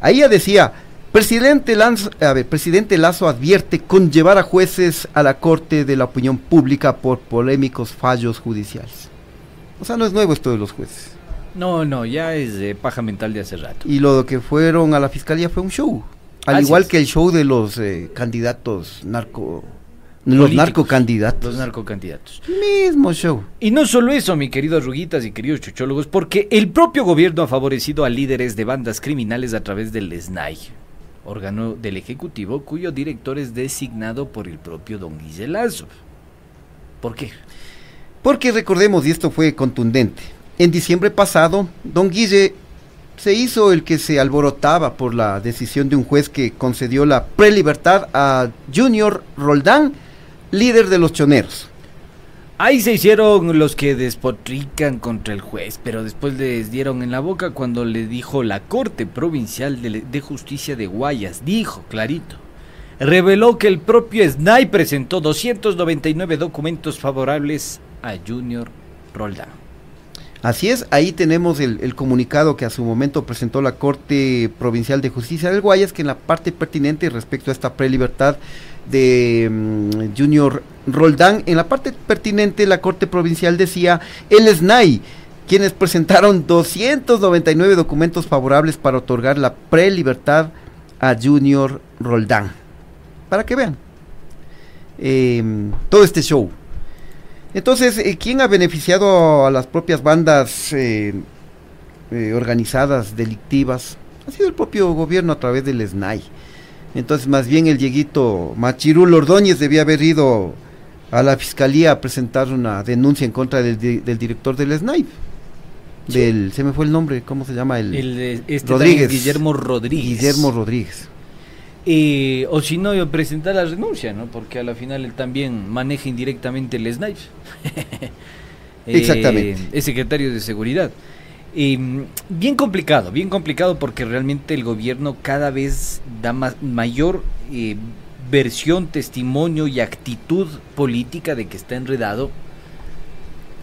Ahí ya decía, presidente, Lanz- a ver, presidente Lazo advierte conllevar a jueces a la corte de la opinión pública por polémicos fallos judiciales. O sea, no es nuevo esto de los jueces. No, no, ya es de paja mental de hace rato. Y lo que fueron a la fiscalía fue un show. Al Así igual es. que el show de los eh, candidatos narco... Los narcocandidatos. Los narcocandidatos. Mismo show. Y no solo eso, mi querido Ruguitas y queridos chochólogos, porque el propio gobierno ha favorecido a líderes de bandas criminales a través del SNAI, órgano del Ejecutivo cuyo director es designado por el propio don Guille Lazo. ¿Por qué? Porque recordemos, y esto fue contundente, en diciembre pasado, don Guille se hizo el que se alborotaba por la decisión de un juez que concedió la prelibertad a Junior Roldán, líder de los choneros. Ahí se hicieron los que despotrican contra el juez, pero después les dieron en la boca cuando le dijo la Corte Provincial de, de Justicia de Guayas, dijo clarito, reveló que el propio SNAI presentó 299 documentos favorables a Junior Roldán. Así es, ahí tenemos el, el comunicado que a su momento presentó la Corte Provincial de Justicia del Guayas, que en la parte pertinente respecto a esta prelibertad de mm, Junior Roldán, en la parte pertinente la Corte Provincial decía el SNAI, quienes presentaron 299 documentos favorables para otorgar la prelibertad a Junior Roldán. Para que vean eh, todo este show. Entonces, eh, ¿quién ha beneficiado a las propias bandas eh, eh, organizadas, delictivas? Ha sido el propio gobierno a través del SNAI. Entonces, más bien el Dieguito Machirul Ordóñez debía haber ido a la fiscalía a presentar una denuncia en contra del, del director del SNAI. Del, se me fue el nombre, ¿cómo se llama? El, El, eh, este Rodríguez. Guillermo Rodríguez. Guillermo Rodríguez. Eh, o si no, presentar la renuncia, ¿no? Porque a la final él también maneja indirectamente el SNAIP. Eh, Exactamente. Es secretario de seguridad. Eh, bien complicado, bien complicado porque realmente el gobierno cada vez da más, mayor eh, versión, testimonio y actitud política de que está enredado,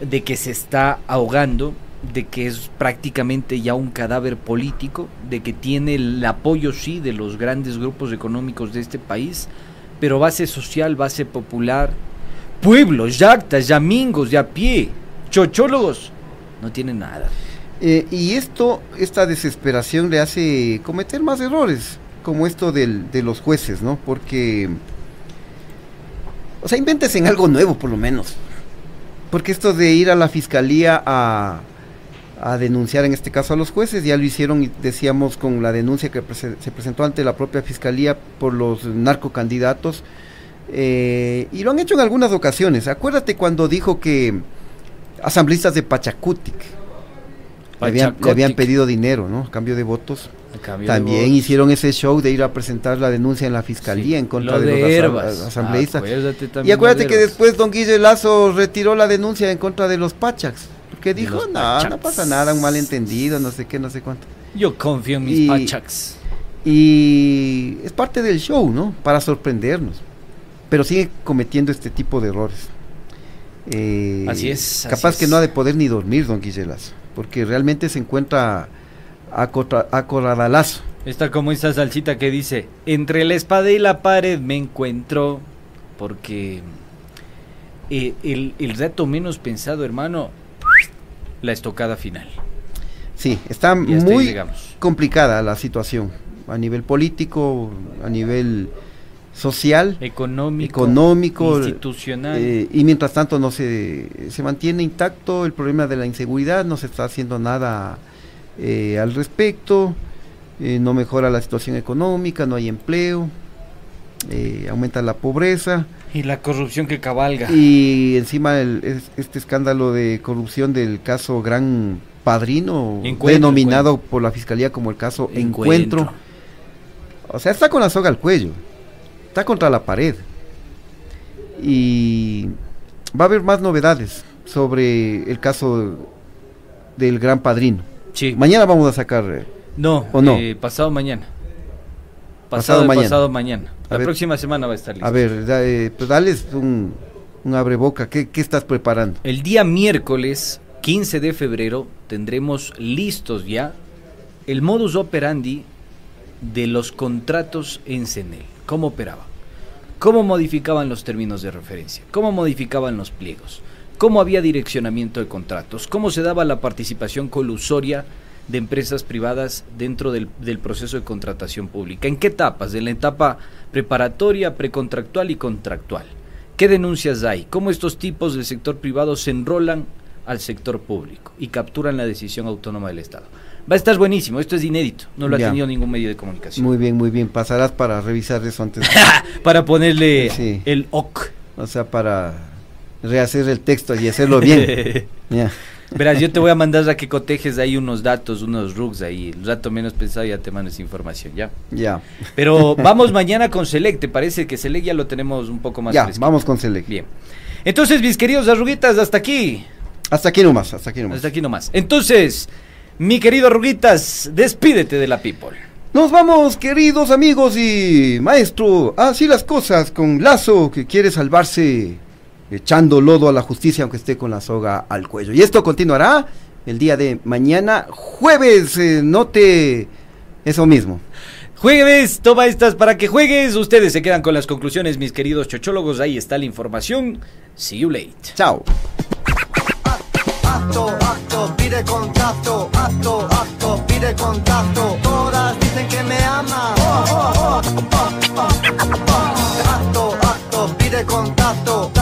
de que se está ahogando, de que es prácticamente ya un cadáver político, de que tiene el apoyo sí de los grandes grupos económicos de este país, pero base social, base popular, pueblos, yactas, yamingos de a pie, chochólogos, no tienen nada. Eh, y esto, esta desesperación le hace cometer más errores, como esto del, de los jueces, ¿no? Porque, o sea, inventes en algo nuevo por lo menos. Porque esto de ir a la fiscalía a, a denunciar en este caso a los jueces, ya lo hicieron, decíamos, con la denuncia que se presentó ante la propia fiscalía por los narcocandidatos, eh, y lo han hecho en algunas ocasiones. Acuérdate cuando dijo que asambleístas de Pachacutic le habían, le habían pedido dinero, ¿no? A cambio de votos. De También votos. hicieron ese show de ir a presentar la denuncia en la fiscalía en contra Lo de, de los Herbas. asambleístas. Acuérdate y acuérdate que después don Guille Lazo retiró la denuncia en contra de los Pachacs. Porque dijo, no, Pachacs. no pasa nada, un malentendido, no sé qué, no sé cuánto. Yo confío en mis Y- pachaks. Y es parte del show, ¿no? Para sorprendernos. Pero sigue cometiendo este tipo de errores. Eh, Así es, así Capaz que es. no ha de poder ni dormir, don Guillelas. Porque realmente se encuentra acorraladazo. Está como esa salsita que dice, entre la espada y la pared me encuentro, porque eh, el, el rato menos pensado, hermano, la estocada final. Sí, está ahí muy complicada la situación. A nivel político, a nivel social, Económico, económico, institucional. eh, y mientras tanto no se, se mantiene intacto el problema de la inseguridad, no se está haciendo nada eh, al respecto, eh, no mejora la situación económica, no hay empleo, aumenta la pobreza Y la corrupción que cabalga. y encima el- es- este escándalo de corrupción del caso Gran Padrino, Encuentro, denominado por la fiscalía como el caso Encuentro. Encuentro. O sea, está con la soga al cuello, está contra la pared. Y va a haber más novedades sobre el caso del Gran Padrino. Sí. Mañana vamos a sacar. eh, No, ¿O no? eh, pasado mañana. Pasado Pasado, mañana. pasado mañana. A La ver. próxima semana va a estar listo. A ver, da- eh, pues dales un, un abreboca. ¿Qué, ¿Qué estás preparando? El día miércoles 15 de febrero tendremos listos ya el modus operandi de los contratos en CENEL. ¿Cómo operaban? ¿Cómo modificaban los términos de referencia? ¿Cómo modificaban los pliegos? ¿Cómo había direccionamiento de contratos? ¿Cómo se daba la participación colusoria de empresas privadas dentro del, del proceso de contratación pública. ¿En qué etapas? En la etapa preparatoria, precontractual y contractual. ¿Qué denuncias hay? ¿Cómo estos tipos del sector privado se enrolan al sector público y capturan la decisión autónoma del Estado? Va a estar buenísimo, esto es inédito, no lo Ya. ha tenido ningún medio de comunicación. Muy bien, muy bien. Pasarás para revisar eso antes. para ponerle el OK. O sea, para rehacer el texto y hacerlo bien. ya. Verás, yo te voy a mandar a que cotejes ahí unos datos, unos rugs ahí. El rato menos pensado ya te mando esa información, ¿ya? Ya. Pero vamos mañana con Select, ¿te parece que Select ya lo tenemos un poco más Ya, fresquito? vamos con Select. Bien. Entonces, mis queridos arruguitas, hasta aquí. Hasta aquí nomás, hasta aquí nomás. Hasta aquí nomás. Entonces, mi querido arruguitas, despídete de la people. Nos vamos, queridos amigos y maestro. Así las cosas con Lazo, que quiere salvarse echando lodo a la justicia, aunque esté con la soga al cuello. Y esto continuará el día de mañana, jueves. eh, note eso mismo. Jueves, toma estas para que juegues. Ustedes se quedan con las conclusiones, mis queridos chochólogos. Ahí está la información. See you late. Chao. Acto, acto, pide contacto. Acto, acto, pide contacto. Todas dicen que me aman. Acto, acto, pide contacto. Acto,